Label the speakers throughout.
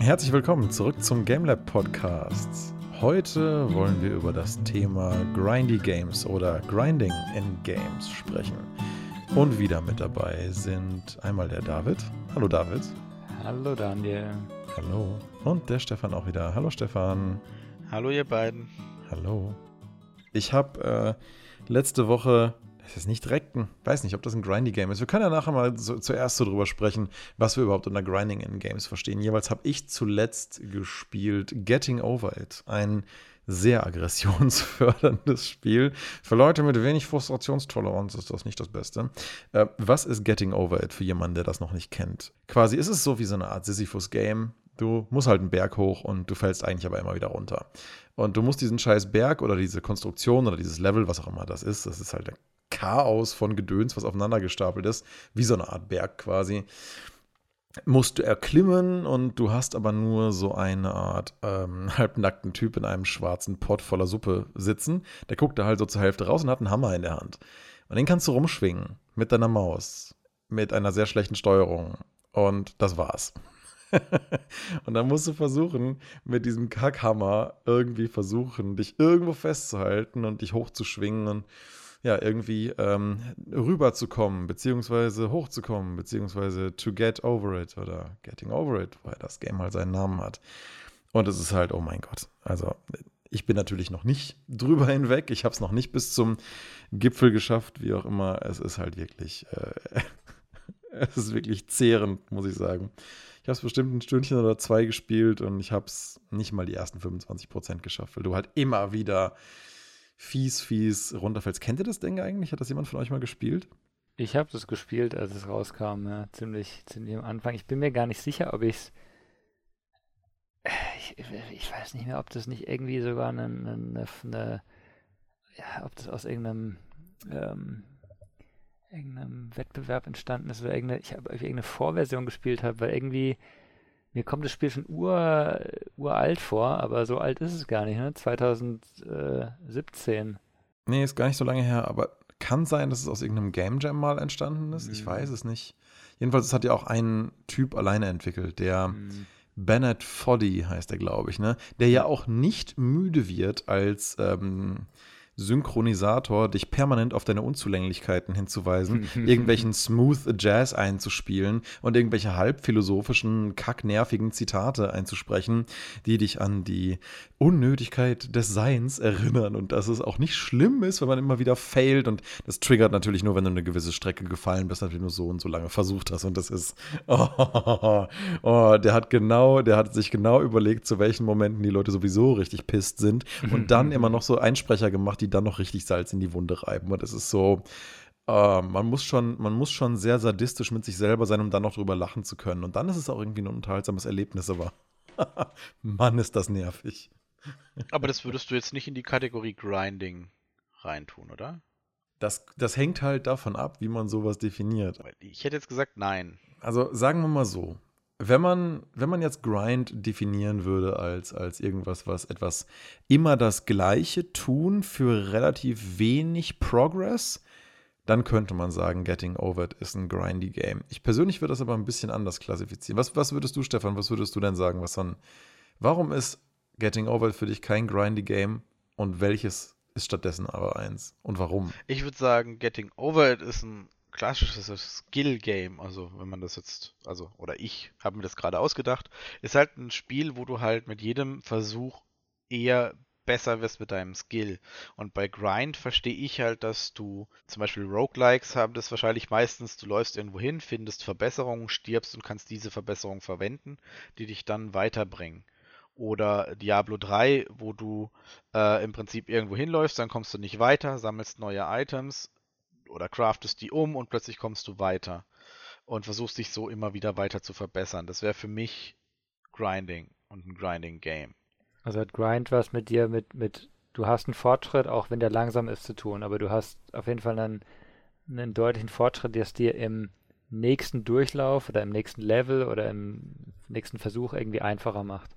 Speaker 1: Herzlich willkommen zurück zum GameLab Podcast. Heute wollen wir über das Thema Grindy Games oder Grinding in Games sprechen. Und wieder mit dabei sind einmal der David. Hallo David.
Speaker 2: Hallo Daniel.
Speaker 1: Hallo. Und der Stefan auch wieder. Hallo Stefan.
Speaker 3: Hallo ihr beiden.
Speaker 1: Hallo. Ich habe äh, letzte Woche das ist nicht ein, weiß nicht, ob das ein Grindy-Game ist. Wir können ja nachher mal so, zuerst so drüber sprechen, was wir überhaupt unter Grinding in Games verstehen. Jeweils habe ich zuletzt gespielt Getting Over It, ein sehr aggressionsförderndes Spiel. Für Leute mit wenig Frustrationstoleranz ist das nicht das Beste. Äh, was ist Getting Over It für jemanden, der das noch nicht kennt? Quasi ist es so wie so eine Art Sisyphus-Game. Du musst halt einen Berg hoch und du fällst eigentlich aber immer wieder runter. Und du musst diesen scheiß Berg oder diese Konstruktion oder dieses Level, was auch immer das ist, das ist halt Chaos von Gedöns, was aufeinander gestapelt ist, wie so eine Art Berg quasi, musst du erklimmen und du hast aber nur so eine Art ähm, halbnackten Typ in einem schwarzen Pott voller Suppe sitzen. Der guckt da halt so zur Hälfte raus und hat einen Hammer in der Hand. Und den kannst du rumschwingen mit deiner Maus, mit einer sehr schlechten Steuerung. Und das war's. und dann musst du versuchen, mit diesem Kackhammer irgendwie versuchen, dich irgendwo festzuhalten und dich hochzuschwingen und ja, irgendwie ähm, rüberzukommen, beziehungsweise hochzukommen, beziehungsweise to get over it oder getting over it, weil das Game halt seinen Namen hat. Und es ist halt, oh mein Gott. Also, ich bin natürlich noch nicht drüber hinweg. Ich habe es noch nicht bis zum Gipfel geschafft, wie auch immer. Es ist halt wirklich, äh, es ist wirklich zehrend, muss ich sagen. Ich habe es bestimmt ein Stündchen oder zwei gespielt und ich habe es nicht mal die ersten 25 Prozent geschafft, weil du halt immer wieder fies, fies runterfällst. Kennt ihr das Ding eigentlich? Hat das jemand von euch mal gespielt?
Speaker 2: Ich habe das gespielt, als es rauskam, ja, ziemlich, ziemlich am Anfang. Ich bin mir gar nicht sicher, ob ich's ich ich weiß nicht mehr, ob das nicht irgendwie sogar eine, eine, eine ja, ob das aus irgendeinem ähm, irgendeinem Wettbewerb entstanden ist oder irgendeine, ich habe irgendeine Vorversion gespielt habe, weil irgendwie mir kommt das Spiel schon ur, uralt vor, aber so alt ist es gar nicht, ne? 2017.
Speaker 1: Nee, ist gar nicht so lange her, aber kann sein, dass es aus irgendeinem Game Jam mal entstanden ist. Mhm. Ich weiß es nicht. Jedenfalls, es hat ja auch ein Typ alleine entwickelt, der mhm. Bennett Foddy heißt er, glaube ich, ne? Der ja auch nicht müde wird, als ähm, Synchronisator dich permanent auf deine Unzulänglichkeiten hinzuweisen, irgendwelchen Smooth Jazz einzuspielen und irgendwelche halbphilosophischen, kacknervigen Zitate einzusprechen, die dich an die Unnötigkeit des Seins erinnern. Und dass es auch nicht schlimm ist, wenn man immer wieder failt. Und das triggert natürlich nur, wenn du eine gewisse Strecke gefallen bist, natürlich nur so und so lange versucht hast. Und das ist, oh, oh, der hat genau, der hat sich genau überlegt, zu welchen Momenten die Leute sowieso richtig pisst sind. Und dann immer noch so Einsprecher gemacht, die dann noch richtig Salz in die Wunde reiben. Und es ist so, äh, man, muss schon, man muss schon sehr sadistisch mit sich selber sein, um dann noch drüber lachen zu können. Und dann ist es auch irgendwie ein unterhaltsames Erlebnis, aber Mann, ist das nervig.
Speaker 3: Aber das würdest du jetzt nicht in die Kategorie Grinding reintun, oder?
Speaker 1: Das, das hängt halt davon ab, wie man sowas definiert.
Speaker 3: Ich hätte jetzt gesagt, nein.
Speaker 1: Also sagen wir mal so, wenn man, wenn man jetzt Grind definieren würde als, als irgendwas, was etwas immer das Gleiche tun für relativ wenig Progress, dann könnte man sagen, Getting Over It ist ein grindy Game. Ich persönlich würde das aber ein bisschen anders klassifizieren. Was, was würdest du, Stefan, was würdest du denn sagen? Was ein, warum ist Getting Over It für dich kein grindy Game und welches ist stattdessen aber eins und warum?
Speaker 3: Ich würde sagen, Getting Over It ist ein klassisches Skill-Game, also wenn man das jetzt, also, oder ich habe mir das gerade ausgedacht, ist halt ein Spiel, wo du halt mit jedem Versuch eher besser wirst mit deinem Skill. Und bei Grind verstehe ich halt, dass du zum Beispiel Roguelikes haben das wahrscheinlich meistens, du läufst irgendwo hin, findest Verbesserungen, stirbst und kannst diese Verbesserungen verwenden, die dich dann weiterbringen. Oder Diablo 3, wo du äh, im Prinzip irgendwo hinläufst, dann kommst du nicht weiter, sammelst neue Items, oder craftest die um und plötzlich kommst du weiter und versuchst dich so immer wieder weiter zu verbessern. Das wäre für mich Grinding und ein Grinding-Game.
Speaker 2: Also hat Grind was mit dir, mit, mit, du hast einen Fortschritt, auch wenn der langsam ist zu tun, aber du hast auf jeden Fall einen, einen deutlichen Fortschritt, der es dir im nächsten Durchlauf oder im nächsten Level oder im nächsten Versuch irgendwie einfacher macht.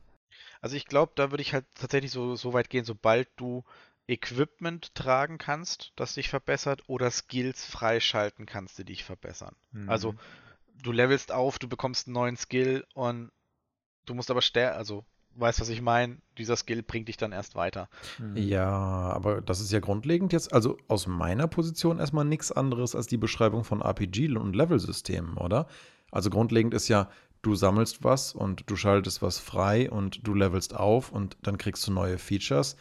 Speaker 3: Also ich glaube, da würde ich halt tatsächlich so, so weit gehen, sobald du Equipment tragen kannst, das dich verbessert, oder Skills freischalten kannst, die dich verbessern. Mhm. Also du levelst auf, du bekommst einen neuen Skill und Du musst aber sterben, also weißt, was ich meine? Dieser Skill bringt dich dann erst weiter.
Speaker 1: Mhm. Ja, aber das ist ja grundlegend jetzt, also aus meiner Position erstmal nichts anderes als die Beschreibung von RPG und Levelsystemen, oder? Also grundlegend ist ja, du sammelst was und du schaltest was frei und du levelst auf und dann kriegst du neue Features.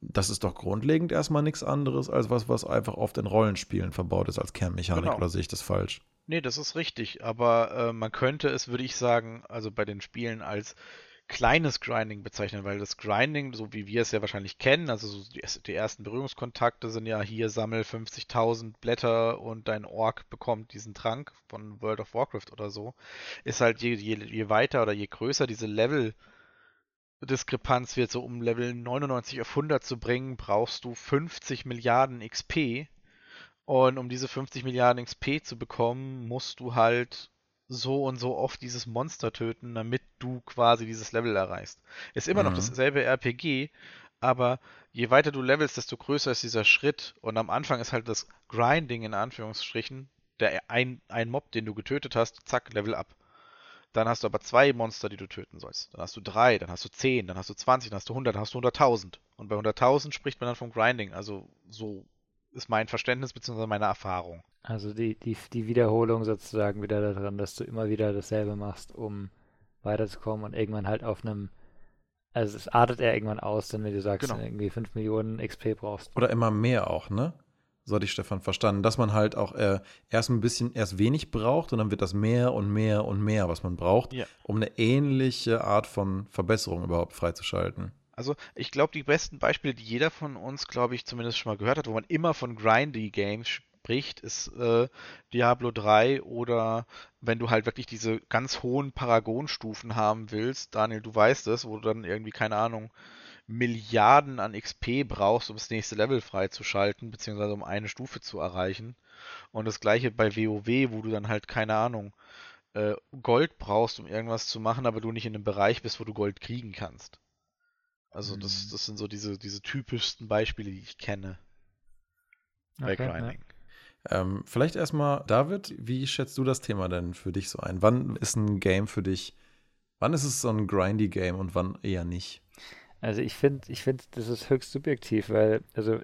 Speaker 1: Das ist doch grundlegend erstmal nichts anderes als was, was einfach oft in Rollenspielen verbaut ist als Kernmechanik, genau. oder sehe ich das falsch?
Speaker 3: Nee, das ist richtig, aber äh, man könnte es, würde ich sagen, also bei den Spielen als kleines Grinding bezeichnen, weil das Grinding, so wie wir es ja wahrscheinlich kennen, also so die, die, ersten Berührungskontakte sind ja hier sammel 50.000 Blätter und dein Ork bekommt diesen Trank von World of Warcraft oder so, ist halt je, je, je weiter oder je größer diese Level Diskrepanz wird, so um Level 99 auf 100 zu bringen, brauchst du 50 Milliarden XP und um diese 50 Milliarden XP zu bekommen, musst du halt so und so oft dieses Monster töten, damit du quasi dieses Level erreichst. Ist immer mhm. noch dasselbe RPG, aber je weiter du levelst, desto größer ist dieser Schritt. Und am Anfang ist halt das Grinding in Anführungsstrichen, der ein, ein Mob, den du getötet hast, zack, Level up. Dann hast du aber zwei Monster, die du töten sollst. Dann hast du drei, dann hast du zehn, dann hast du zwanzig, dann hast du hundert, dann hast du hunderttausend. Und bei hunderttausend spricht man dann vom Grinding. Also so ist mein Verständnis bzw. meine Erfahrung.
Speaker 2: Also die, die, die Wiederholung sozusagen wieder daran, dass du immer wieder dasselbe machst, um weiterzukommen und irgendwann halt auf einem also es artet er irgendwann aus, denn wenn du sagst, genau. irgendwie 5 Millionen XP brauchst.
Speaker 1: Oder immer mehr auch, ne? So hatte ich Stefan verstanden, dass man halt auch äh, erst ein bisschen, erst wenig braucht und dann wird das mehr und mehr und mehr, was man braucht, ja. um eine ähnliche Art von Verbesserung überhaupt freizuschalten.
Speaker 3: Also ich glaube, die besten Beispiele, die jeder von uns, glaube ich, zumindest schon mal gehört hat, wo man immer von Grindy Games spricht, ist äh, Diablo 3 oder wenn du halt wirklich diese ganz hohen Paragonstufen haben willst, Daniel, du weißt es, wo du dann irgendwie, keine Ahnung, Milliarden an XP brauchst, um das nächste Level freizuschalten, beziehungsweise um eine Stufe zu erreichen. Und das gleiche bei WoW, wo du dann halt, keine Ahnung, äh, Gold brauchst, um irgendwas zu machen, aber du nicht in einem Bereich bist, wo du Gold kriegen kannst. Also mhm. das, das sind so diese, diese typischsten Beispiele, die ich kenne bei okay, Grinding.
Speaker 1: Ja. Ähm, vielleicht erstmal, David, wie schätzt du das Thema denn für dich so ein? Wann ist ein Game für dich, wann ist es so ein grindy Game und wann eher nicht?
Speaker 2: Also ich finde, ich finde, das ist höchst subjektiv, weil, also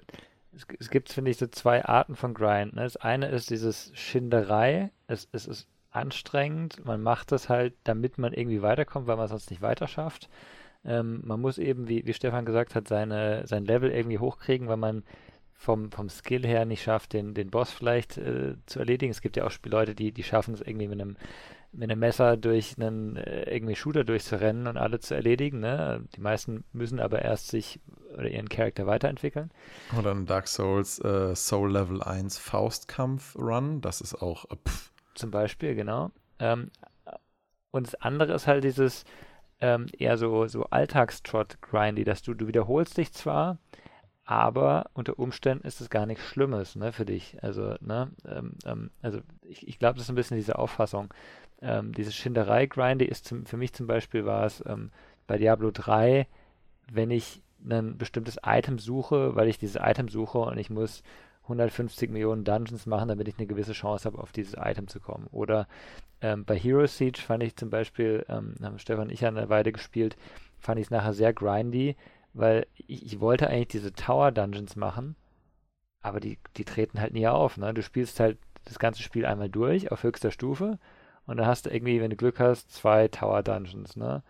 Speaker 2: es, es gibt, finde ich, so zwei Arten von Grind. Ne? Das eine ist dieses Schinderei, es, es ist anstrengend, man macht das halt, damit man irgendwie weiterkommt, weil man sonst nicht weiter schafft. Ähm, man muss eben, wie, wie Stefan gesagt hat, seine, sein Level irgendwie hochkriegen, weil man vom, vom Skill her nicht schafft, den, den Boss vielleicht äh, zu erledigen. Es gibt ja auch Spielleute, die, die schaffen es irgendwie mit einem, mit einem Messer durch einen äh, irgendwie Shooter durchzurennen und alle zu erledigen. Ne? Die meisten müssen aber erst sich oder ihren Charakter weiterentwickeln.
Speaker 1: Oder ein Dark Souls äh, Soul Level 1 Faustkampf Run, das ist auch. Äh, pff.
Speaker 2: Zum Beispiel, genau. Ähm, und das andere ist halt dieses, ähm, eher so, so Alltagstrott-Grindy, dass du, du wiederholst dich zwar, aber unter Umständen ist es gar nichts Schlimmes ne, für dich. Also, ne, ähm, ähm, also ich, ich glaube, das ist ein bisschen diese Auffassung. Ähm, diese Schinderei-Grindy ist zum, für mich zum Beispiel war es ähm, bei Diablo 3, wenn ich ein bestimmtes Item suche, weil ich dieses Item suche und ich muss 150 Millionen Dungeons machen, damit ich eine gewisse Chance habe, auf dieses Item zu kommen. Oder ähm, bei Hero Siege fand ich zum Beispiel, ähm, haben Stefan und ich eine Weile gespielt, fand ich es nachher sehr grindy, weil ich, ich, wollte eigentlich diese Tower Dungeons machen, aber die, die treten halt nie auf. Ne? Du spielst halt das ganze Spiel einmal durch auf höchster Stufe und dann hast du irgendwie, wenn du Glück hast, zwei Tower Dungeons. Ne?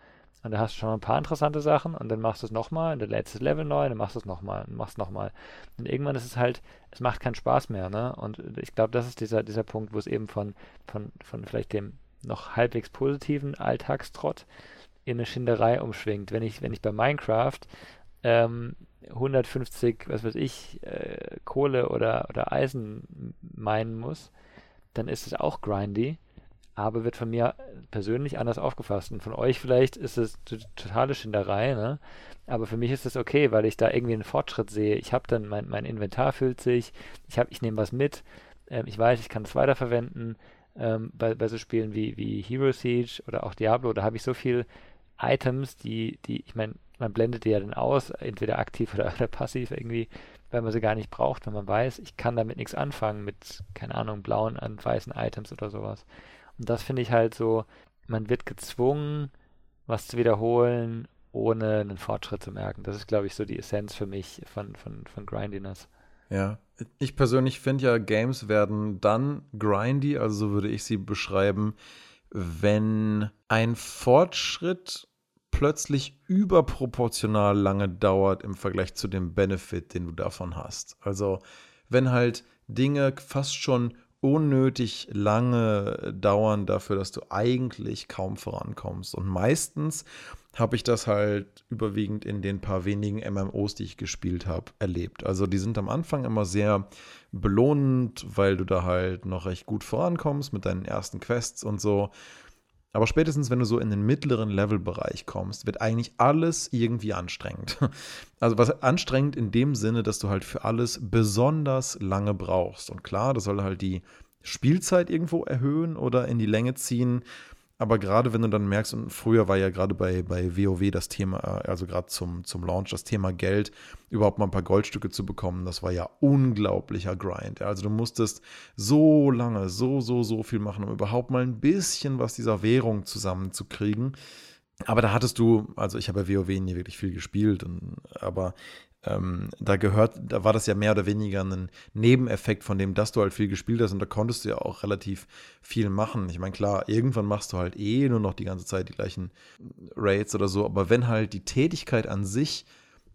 Speaker 2: Und da hast du schon ein paar interessante Sachen und dann machst du es nochmal und dann lädst du das Level neu, dann machst du es nochmal und machst es nochmal. Und irgendwann ist es halt, es macht keinen Spaß mehr, ne? Und ich glaube, das ist dieser, dieser Punkt, wo es eben von, von, von vielleicht dem noch halbwegs positiven Alltagstrott in eine Schinderei umschwingt. Wenn ich, wenn ich bei Minecraft ähm, 150, was weiß ich, äh, Kohle oder, oder Eisen meinen muss, dann ist es auch grindy aber wird von mir persönlich anders aufgefasst. Und von euch vielleicht ist es totale Schinderei, ne? Aber für mich ist es okay, weil ich da irgendwie einen Fortschritt sehe. Ich habe dann, mein, mein Inventar füllt sich, ich, ich nehme was mit, ähm, ich weiß, ich kann es weiterverwenden. Ähm, bei, bei so Spielen wie, wie Hero Siege oder auch Diablo, da habe ich so viele Items, die, die, ich meine, man blendet die ja dann aus, entweder aktiv oder, oder passiv irgendwie, weil man sie gar nicht braucht, wenn man weiß, ich kann damit nichts anfangen mit, keine Ahnung, blauen und weißen Items oder sowas. Und das finde ich halt so, man wird gezwungen, was zu wiederholen, ohne einen Fortschritt zu merken. Das ist, glaube ich, so die Essenz für mich von, von, von Grindiness.
Speaker 1: Ja, ich persönlich finde ja, Games werden dann grindy, also so würde ich sie beschreiben, wenn ein Fortschritt plötzlich überproportional lange dauert im Vergleich zu dem Benefit, den du davon hast. Also wenn halt Dinge fast schon unnötig lange dauern dafür, dass du eigentlich kaum vorankommst. Und meistens habe ich das halt überwiegend in den paar wenigen MMOs, die ich gespielt habe, erlebt. Also die sind am Anfang immer sehr belohnend, weil du da halt noch recht gut vorankommst mit deinen ersten Quests und so. Aber spätestens, wenn du so in den mittleren Levelbereich kommst, wird eigentlich alles irgendwie anstrengend. Also was anstrengend in dem Sinne, dass du halt für alles besonders lange brauchst. Und klar, das soll halt die Spielzeit irgendwo erhöhen oder in die Länge ziehen. Aber gerade wenn du dann merkst, und früher war ja gerade bei, bei WoW das Thema, also gerade zum, zum Launch, das Thema Geld, überhaupt mal ein paar Goldstücke zu bekommen, das war ja unglaublicher Grind. Also du musstest so lange, so, so, so viel machen, um überhaupt mal ein bisschen was dieser Währung zusammenzukriegen. Aber da hattest du, also ich habe ja WoW nie wirklich viel gespielt, und, aber ähm, da gehört, da war das ja mehr oder weniger ein Nebeneffekt von dem, dass du halt viel gespielt hast und da konntest du ja auch relativ viel machen. Ich meine, klar, irgendwann machst du halt eh nur noch die ganze Zeit die gleichen Raids oder so, aber wenn halt die Tätigkeit an sich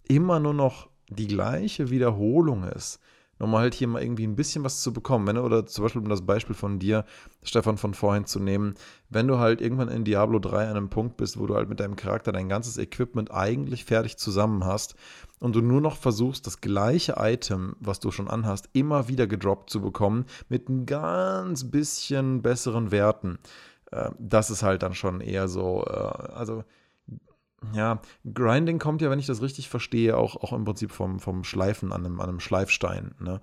Speaker 1: immer nur noch die gleiche Wiederholung ist, nochmal halt hier mal irgendwie ein bisschen was zu bekommen. Wenn oder zum Beispiel um das Beispiel von dir, Stefan, von vorhin zu nehmen, wenn du halt irgendwann in Diablo 3 an einem Punkt bist, wo du halt mit deinem Charakter dein ganzes Equipment eigentlich fertig zusammen hast und du nur noch versuchst, das gleiche Item, was du schon anhast, immer wieder gedroppt zu bekommen, mit ein ganz bisschen besseren Werten. Äh, das ist halt dann schon eher so, äh, also ja, Grinding kommt ja, wenn ich das richtig verstehe, auch, auch im Prinzip vom, vom Schleifen an einem, an einem Schleifstein. Ne?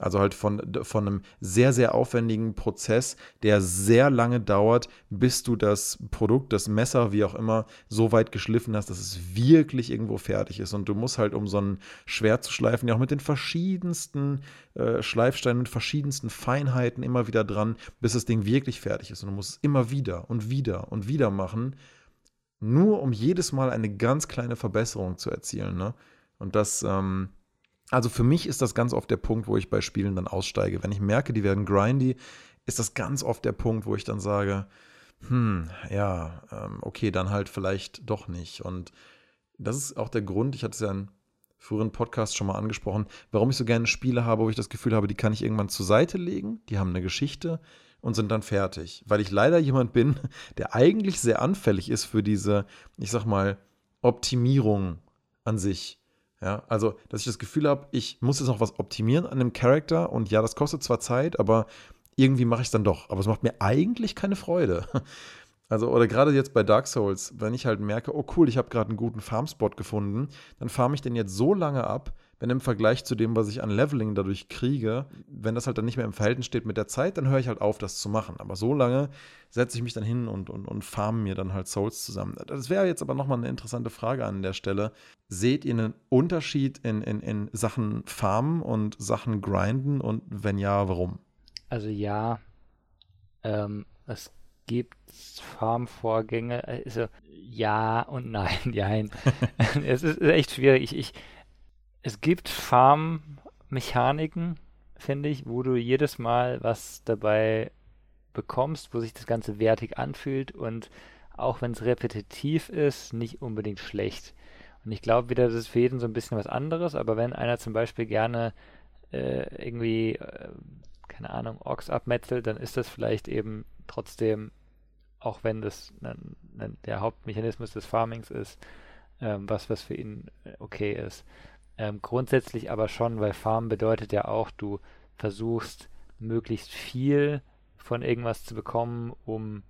Speaker 1: Also halt von, von einem sehr, sehr aufwendigen Prozess, der sehr lange dauert, bis du das Produkt, das Messer, wie auch immer, so weit geschliffen hast, dass es wirklich irgendwo fertig ist. Und du musst halt, um so ein Schwert zu schleifen, ja auch mit den verschiedensten äh, Schleifsteinen, mit verschiedensten Feinheiten immer wieder dran, bis das Ding wirklich fertig ist. Und du musst es immer wieder und wieder und wieder machen nur um jedes Mal eine ganz kleine Verbesserung zu erzielen. Ne? Und das, ähm, also für mich ist das ganz oft der Punkt, wo ich bei Spielen dann aussteige. Wenn ich merke, die werden grindy, ist das ganz oft der Punkt, wo ich dann sage, hm, ja, ähm, okay, dann halt vielleicht doch nicht. Und das ist auch der Grund, ich hatte es ja in früheren Podcast schon mal angesprochen, warum ich so gerne Spiele habe, wo ich das Gefühl habe, die kann ich irgendwann zur Seite legen, die haben eine Geschichte, und sind dann fertig. Weil ich leider jemand bin, der eigentlich sehr anfällig ist für diese, ich sag mal, Optimierung an sich. Ja, also, dass ich das Gefühl habe, ich muss jetzt noch was optimieren an dem Charakter und ja, das kostet zwar Zeit, aber irgendwie mache ich es dann doch. Aber es macht mir eigentlich keine Freude. Also, oder gerade jetzt bei Dark Souls, wenn ich halt merke, oh cool, ich habe gerade einen guten Farmspot gefunden, dann farme ich den jetzt so lange ab, wenn im Vergleich zu dem, was ich an Leveling dadurch kriege, wenn das halt dann nicht mehr im Verhältnis steht mit der Zeit, dann höre ich halt auf, das zu machen. Aber so lange setze ich mich dann hin und, und, und farme mir dann halt Souls zusammen. Das wäre jetzt aber nochmal eine interessante Frage an der Stelle. Seht ihr einen Unterschied in, in, in Sachen Farmen und Sachen Grinden und wenn ja, warum?
Speaker 2: Also ja, ähm, es gibt Farmvorgänge, also ja und nein, nein. es ist echt schwierig. Ich, ich, es gibt Farm-Mechaniken, finde ich, wo du jedes Mal was dabei bekommst, wo sich das Ganze wertig anfühlt und auch wenn es repetitiv ist, nicht unbedingt schlecht. Und ich glaube wieder, das ist für jeden so ein bisschen was anderes, aber wenn einer zum Beispiel gerne äh, irgendwie, äh, keine Ahnung, Orks abmetzelt, dann ist das vielleicht eben trotzdem, auch wenn das ne, ne, der Hauptmechanismus des Farmings ist, ähm, was, was für ihn äh, okay ist. Ähm, grundsätzlich aber schon, weil Farm bedeutet ja auch, du versuchst möglichst viel von irgendwas zu bekommen, um,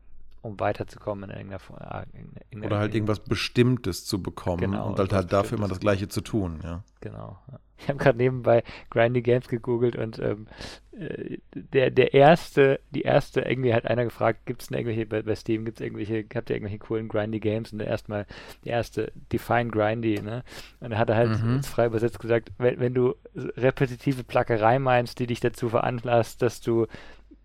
Speaker 2: um weiterzukommen in irgendeiner Form.
Speaker 1: Äh, Oder halt irgendwas Bestimmtes zu bekommen genau, und halt, halt dafür immer das Gleiche zu tun, ja.
Speaker 2: Genau. Ich habe gerade nebenbei Grindy Games gegoogelt und ähm, äh, der, der erste, die erste, irgendwie hat einer gefragt, gibt es denn irgendwelche, bei, bei Steam gibt es irgendwelche, habt ihr irgendwelche coolen Grindy Games? Und der erstmal, die erste, Define Grindy, ne? Und er hat er halt mhm. frei übersetzt gesagt, wenn, wenn du repetitive Plackerei meinst, die dich dazu veranlasst, dass du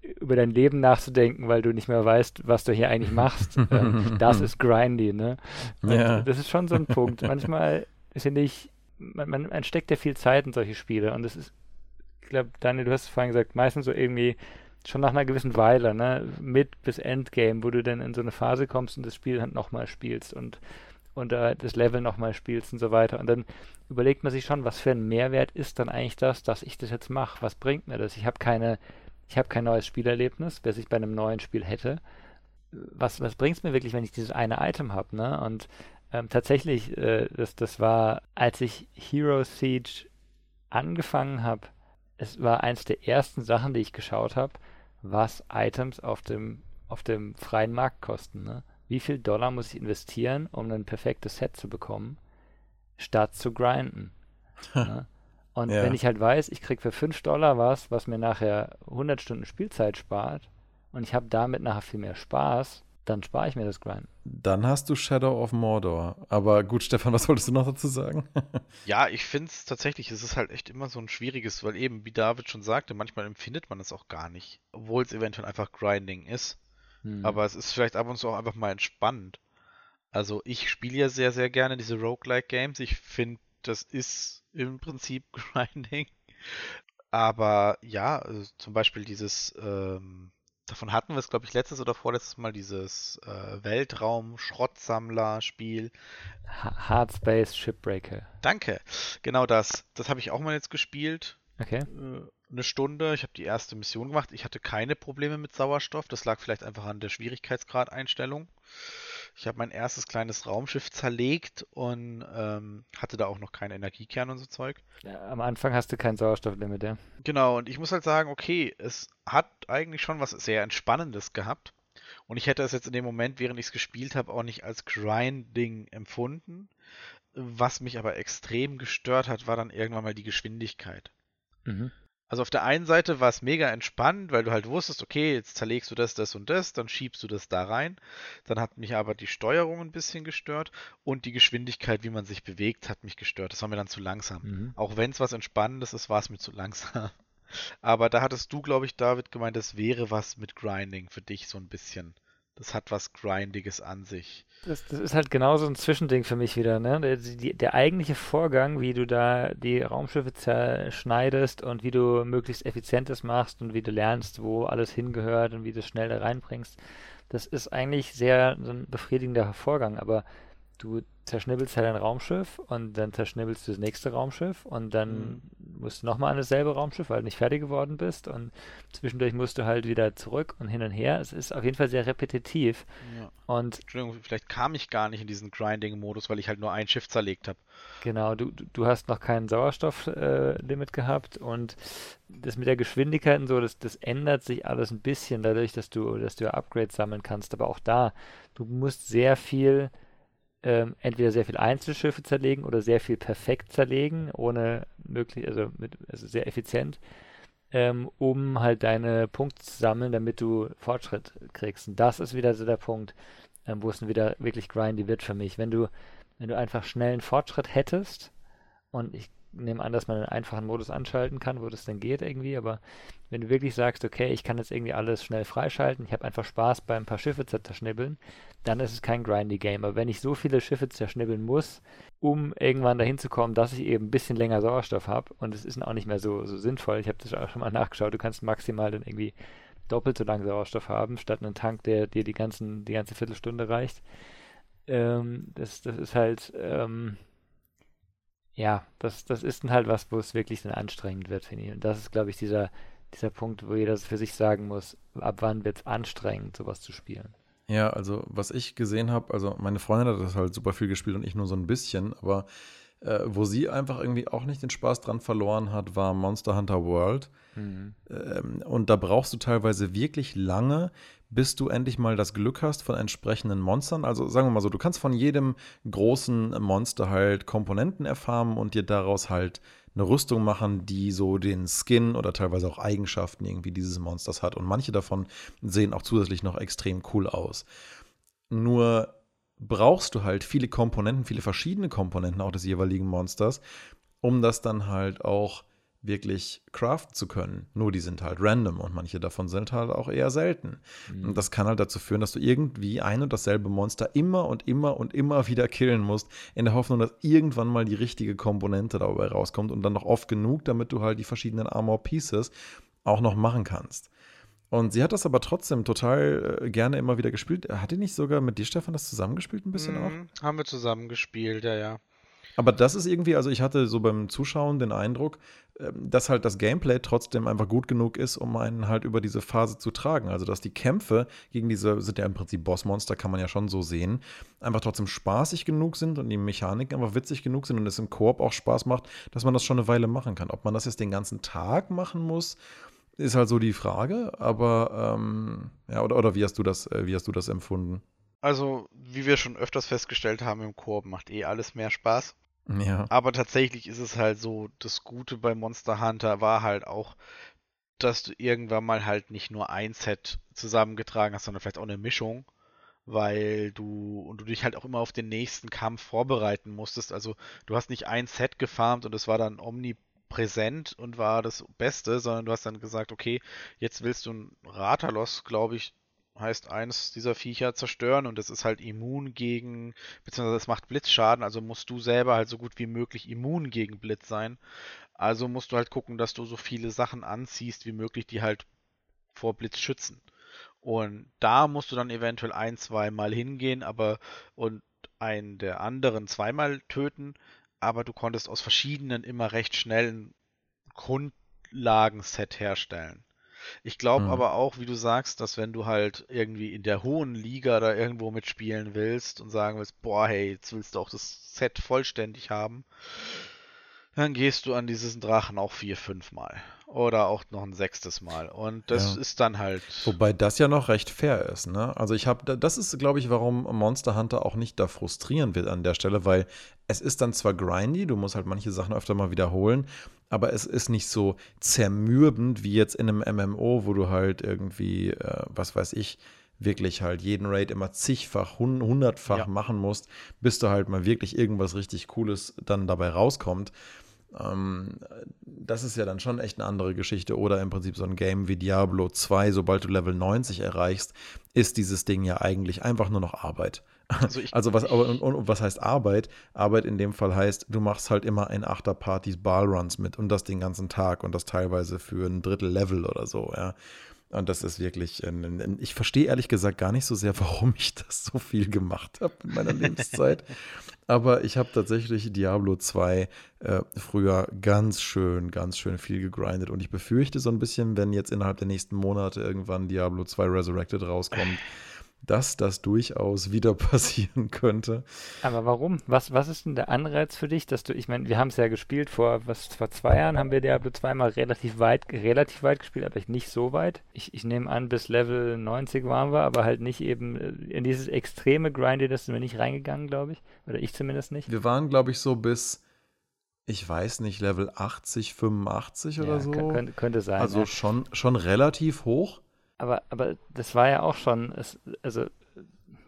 Speaker 2: über dein Leben nachzudenken, weil du nicht mehr weißt, was du hier eigentlich machst. ähm, das ist grindy, ne? Ja. Das ist schon so ein Punkt. Manchmal finde ich, man, man, man steckt ja viel Zeit in solche Spiele und das ist, ich glaube, Daniel, du hast es vorhin gesagt, meistens so irgendwie schon nach einer gewissen Weile, ne, mit bis Endgame, wo du dann in so eine Phase kommst und das Spiel halt nochmal spielst und, und äh, das Level nochmal spielst und so weiter. Und dann überlegt man sich schon, was für ein Mehrwert ist dann eigentlich das, dass ich das jetzt mache? Was bringt mir das? Ich habe keine, ich habe kein neues Spielerlebnis, was ich bei einem neuen Spiel hätte. Was, was bringt es mir wirklich, wenn ich dieses eine Item habe, ne? Und ähm, tatsächlich, äh, das, das war, als ich Hero Siege angefangen habe, es war eins der ersten Sachen, die ich geschaut habe, was Items auf dem, auf dem freien Markt kosten. Ne? Wie viel Dollar muss ich investieren, um ein perfektes Set zu bekommen, statt zu grinden? ne? Und ja. wenn ich halt weiß, ich kriege für 5 Dollar was, was mir nachher 100 Stunden Spielzeit spart und ich habe damit nachher viel mehr Spaß, dann spare ich mir das Grind.
Speaker 1: Dann hast du Shadow of Mordor. Aber gut, Stefan, was wolltest du noch dazu sagen?
Speaker 3: ja, ich finde es tatsächlich, es ist halt echt immer so ein schwieriges, weil eben, wie David schon sagte, manchmal empfindet man es auch gar nicht. Obwohl es eventuell einfach Grinding ist. Hm. Aber es ist vielleicht ab und zu auch einfach mal entspannend. Also ich spiele ja sehr, sehr gerne diese Roguelike Games. Ich finde, das ist im Prinzip Grinding. Aber ja, also zum Beispiel dieses ähm, Davon hatten wir es, glaube ich, letztes oder vorletztes Mal, dieses äh, Weltraum-Schrottsammler-Spiel.
Speaker 2: Hardspace Shipbreaker.
Speaker 3: Danke. Genau das. Das habe ich auch mal jetzt gespielt.
Speaker 2: Okay.
Speaker 3: Äh, eine Stunde. Ich habe die erste Mission gemacht. Ich hatte keine Probleme mit Sauerstoff. Das lag vielleicht einfach an der Schwierigkeitsgrad-Einstellung. Ich habe mein erstes kleines Raumschiff zerlegt und ähm, hatte da auch noch keinen Energiekern und so Zeug.
Speaker 2: Ja, am Anfang hast du kein Sauerstofflimit, ja.
Speaker 3: Genau, und ich muss halt sagen, okay, es hat eigentlich schon was sehr Entspannendes gehabt. Und ich hätte es jetzt in dem Moment, während ich es gespielt habe, auch nicht als Grinding empfunden. Was mich aber extrem gestört hat, war dann irgendwann mal die Geschwindigkeit. Mhm. Also auf der einen Seite war es mega entspannt, weil du halt wusstest, okay, jetzt zerlegst du das, das und das, dann schiebst du das da rein. Dann hat mich aber die Steuerung ein bisschen gestört und die Geschwindigkeit, wie man sich bewegt, hat mich gestört. Das war mir dann zu langsam. Mhm. Auch wenn es was Entspannendes ist, war es mir zu langsam. Aber da hattest du, glaube ich, David, gemeint, das wäre was mit Grinding für dich so ein bisschen. Das hat was Grindiges an sich.
Speaker 2: Das, das ist halt genauso ein Zwischending für mich wieder, ne? Der, die, der eigentliche Vorgang, wie du da die Raumschiffe zerschneidest und wie du möglichst effizientes machst und wie du lernst, wo alles hingehört und wie du es schnell da reinbringst, das ist eigentlich sehr so ein befriedigender Vorgang, aber du zerschnibbelst halt ein Raumschiff und dann zerschnibbelst du das nächste Raumschiff und dann mhm. musst du nochmal an dasselbe Raumschiff, weil du nicht fertig geworden bist und zwischendurch musst du halt wieder zurück und hin und her. Es ist auf jeden Fall sehr repetitiv. Ja. Und
Speaker 3: Entschuldigung, vielleicht kam ich gar nicht in diesen Grinding-Modus, weil ich halt nur ein Schiff zerlegt habe.
Speaker 2: Genau, du, du hast noch kein Sauerstofflimit äh, gehabt und das mit der Geschwindigkeit und so, das, das ändert sich alles ein bisschen dadurch, dass du, dass du Upgrades sammeln kannst. Aber auch da, du musst sehr viel ähm, entweder sehr viel Einzelschiffe zerlegen oder sehr viel perfekt zerlegen, ohne möglich, also, mit, also sehr effizient, ähm, um halt deine Punkte zu sammeln, damit du Fortschritt kriegst. Und das ist wieder so der Punkt, ähm, wo es wieder wirklich grindy wird für mich. Wenn du, wenn du einfach schnellen Fortschritt hättest, und ich nehme an, dass man einen einfachen Modus anschalten kann, wo das dann geht irgendwie, aber wenn du wirklich sagst, okay, ich kann jetzt irgendwie alles schnell freischalten, ich habe einfach Spaß beim paar Schiffe zerschnibbeln, dann ist es kein grindy Game. Aber wenn ich so viele Schiffe zerschnibbeln muss, um irgendwann dahin zu kommen, dass ich eben ein bisschen länger Sauerstoff habe und es ist auch nicht mehr so, so sinnvoll, ich habe das auch schon mal nachgeschaut, du kannst maximal dann irgendwie doppelt so lange Sauerstoff haben, statt einen Tank, der dir die, ganzen, die ganze Viertelstunde reicht. Ähm, das, das ist halt, ähm, ja, das, das ist dann halt was, wo es wirklich dann anstrengend wird, finde ich. Und das ist, glaube ich, dieser, dieser Punkt, wo jeder für sich sagen muss, ab wann wird es anstrengend, sowas zu spielen.
Speaker 1: Ja, also was ich gesehen habe, also meine Freundin hat das halt super viel gespielt und ich nur so ein bisschen, aber äh, wo sie einfach irgendwie auch nicht den Spaß dran verloren hat, war Monster Hunter World. Mhm. Und da brauchst du teilweise wirklich lange, bis du endlich mal das Glück hast von entsprechenden Monstern. Also sagen wir mal so, du kannst von jedem großen Monster halt Komponenten erfahren und dir daraus halt eine Rüstung machen, die so den Skin oder teilweise auch Eigenschaften irgendwie dieses Monsters hat. Und manche davon sehen auch zusätzlich noch extrem cool aus. Nur brauchst du halt viele Komponenten, viele verschiedene Komponenten auch des jeweiligen Monsters, um das dann halt auch wirklich craften zu können. Nur die sind halt random und manche davon sind halt auch eher selten. Mhm. Und das kann halt dazu führen, dass du irgendwie ein und dasselbe Monster immer und immer und immer wieder killen musst, in der Hoffnung, dass irgendwann mal die richtige Komponente dabei rauskommt und dann noch oft genug, damit du halt die verschiedenen Armor Pieces auch noch machen kannst. Und sie hat das aber trotzdem total äh, gerne immer wieder gespielt. Hat die nicht sogar mit dir, Stefan, das zusammengespielt ein bisschen mhm,
Speaker 3: auch? Haben wir zusammengespielt, ja, ja.
Speaker 1: Aber das ist irgendwie, also ich hatte so beim Zuschauen den Eindruck, ähm, dass halt das Gameplay trotzdem einfach gut genug ist, um einen halt über diese Phase zu tragen. Also dass die Kämpfe gegen diese, sind ja im Prinzip Bossmonster, kann man ja schon so sehen, einfach trotzdem spaßig genug sind und die Mechaniken einfach witzig genug sind und es im Koop auch Spaß macht, dass man das schon eine Weile machen kann. Ob man das jetzt den ganzen Tag machen muss, ist halt so die Frage. Aber ähm, ja, oder, oder wie hast du das, äh, wie hast du das empfunden?
Speaker 3: Also, wie wir schon öfters festgestellt haben, im Koop macht eh alles mehr Spaß.
Speaker 1: Ja.
Speaker 3: Aber tatsächlich ist es halt so, das Gute bei Monster Hunter war halt auch, dass du irgendwann mal halt nicht nur ein Set zusammengetragen hast, sondern vielleicht auch eine Mischung, weil du und du dich halt auch immer auf den nächsten Kampf vorbereiten musstest. Also du hast nicht ein Set gefarmt und es war dann omnipräsent und war das Beste, sondern du hast dann gesagt, okay, jetzt willst du ein Ratalos, glaube ich, heißt eines dieser Viecher zerstören und es ist halt immun gegen, beziehungsweise es macht Blitzschaden, also musst du selber halt so gut wie möglich immun gegen Blitz sein. Also musst du halt gucken, dass du so viele Sachen anziehst wie möglich, die halt vor Blitz schützen. Und da musst du dann eventuell ein, zweimal hingehen, aber und einen der anderen zweimal töten, aber du konntest aus verschiedenen immer recht schnell ein Grundlagenset herstellen. Ich glaube mhm. aber auch, wie du sagst, dass wenn du halt irgendwie in der hohen Liga da irgendwo mitspielen willst und sagen willst, boah, hey, jetzt willst du auch das Set vollständig haben, dann gehst du an diesen Drachen auch vier, fünf Mal. Oder auch noch ein sechstes Mal. Und das ja. ist dann halt.
Speaker 1: Wobei das ja noch recht fair ist, ne? Also ich habe, das ist, glaube ich, warum Monster Hunter auch nicht da frustrieren wird an der Stelle, weil es ist dann zwar grindy, du musst halt manche Sachen öfter mal wiederholen, aber es ist nicht so zermürbend wie jetzt in einem MMO, wo du halt irgendwie, äh, was weiß ich, wirklich halt jeden Raid immer zigfach, hundertfach ja. machen musst, bis du halt mal wirklich irgendwas richtig Cooles dann dabei rauskommt. Ähm, das ist ja dann schon echt eine andere Geschichte. Oder im Prinzip so ein Game wie Diablo 2, sobald du Level 90 erreichst, ist dieses Ding ja eigentlich einfach nur noch Arbeit. Also, also was, und, und, was heißt Arbeit? Arbeit in dem Fall heißt, du machst halt immer in Achterpartys Ballruns mit und das den ganzen Tag und das teilweise für ein Drittel Level oder so, ja. Und das ist wirklich, ich verstehe ehrlich gesagt gar nicht so sehr, warum ich das so viel gemacht habe in meiner Lebenszeit. Aber ich habe tatsächlich Diablo 2 äh, früher ganz schön, ganz schön viel gegrindet. Und ich befürchte so ein bisschen, wenn jetzt innerhalb der nächsten Monate irgendwann Diablo 2 Resurrected rauskommt, dass das durchaus wieder passieren könnte.
Speaker 2: Aber warum? Was, was ist denn der Anreiz für dich, dass du, ich meine, wir haben es ja gespielt, vor, was, vor zwei Jahren haben wir Diablo zweimal relativ weit, relativ weit gespielt, aber nicht so weit. Ich, ich nehme an, bis Level 90 waren wir, aber halt nicht eben äh, in dieses extreme Grindy, das sind wir nicht reingegangen, glaube ich. Oder ich zumindest nicht.
Speaker 1: Wir waren, glaube ich, so bis ich weiß nicht, Level 80, 85 ja, oder so.
Speaker 2: Könnte, könnte sein.
Speaker 1: Also
Speaker 2: ja.
Speaker 1: schon, schon relativ hoch
Speaker 2: aber, aber das war ja auch schon, es, also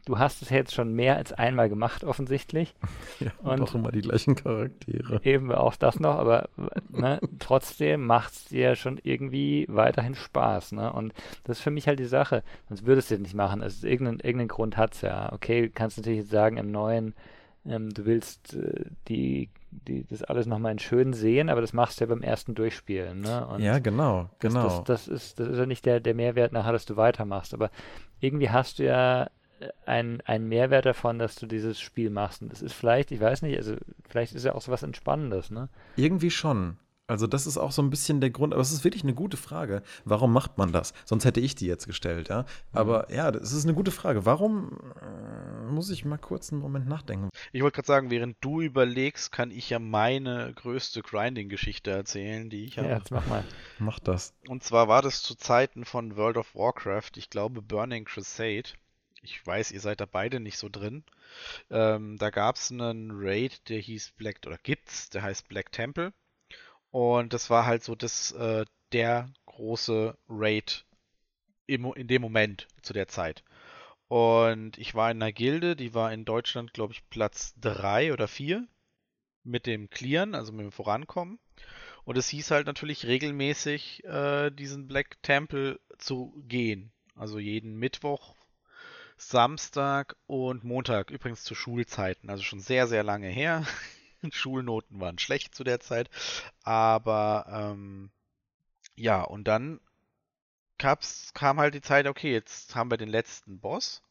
Speaker 2: du hast es jetzt schon mehr als einmal gemacht, offensichtlich.
Speaker 1: Ja, und, auch immer die gleichen Charaktere.
Speaker 2: Eben auch das noch, aber ne, trotzdem macht es dir schon irgendwie weiterhin Spaß. Ne? Und das ist für mich halt die Sache. Sonst würdest du es nicht machen. Also irgendeinen, irgendeinen Grund hat es ja. Okay, kannst natürlich jetzt sagen, im neuen, ähm, du willst äh, die die, das alles nochmal in schön sehen, aber das machst du ja beim ersten Durchspielen. Ne?
Speaker 1: Und ja, genau, genau.
Speaker 2: Das, das, das, ist, das ist ja nicht der, der Mehrwert nachher, dass du weitermachst, aber irgendwie hast du ja einen, einen Mehrwert davon, dass du dieses Spiel machst. Und das ist vielleicht, ich weiß nicht, also vielleicht ist ja auch so was Entspannendes, ne?
Speaker 1: Irgendwie schon. Also das ist auch so ein bisschen der Grund, aber es ist wirklich eine gute Frage. Warum macht man das? Sonst hätte ich die jetzt gestellt, ja. Aber mhm. ja, das ist eine gute Frage. Warum äh, muss ich mal kurz einen Moment nachdenken?
Speaker 3: Ich wollte gerade sagen, während du überlegst, kann ich ja meine größte Grinding-Geschichte erzählen, die ich habe.
Speaker 2: Ja, jetzt mach mal.
Speaker 1: Mach das.
Speaker 3: Und zwar war das zu Zeiten von World of Warcraft, ich glaube Burning Crusade. Ich weiß, ihr seid da beide nicht so drin. Ähm, da gab es einen Raid, der hieß Black, oder gibt's, der heißt Black Temple. Und das war halt so das, äh, der große Raid im, in dem Moment zu der Zeit. Und ich war in einer Gilde, die war in Deutschland, glaube ich, Platz 3 oder 4 mit dem Clearen, also mit dem Vorankommen. Und es hieß halt natürlich regelmäßig, äh, diesen Black Temple zu gehen. Also jeden Mittwoch, Samstag und Montag, übrigens zu Schulzeiten. Also schon sehr, sehr lange her. Schulnoten waren schlecht zu der Zeit. Aber ähm, ja, und dann gab's, kam halt die Zeit, okay, jetzt haben wir den letzten Boss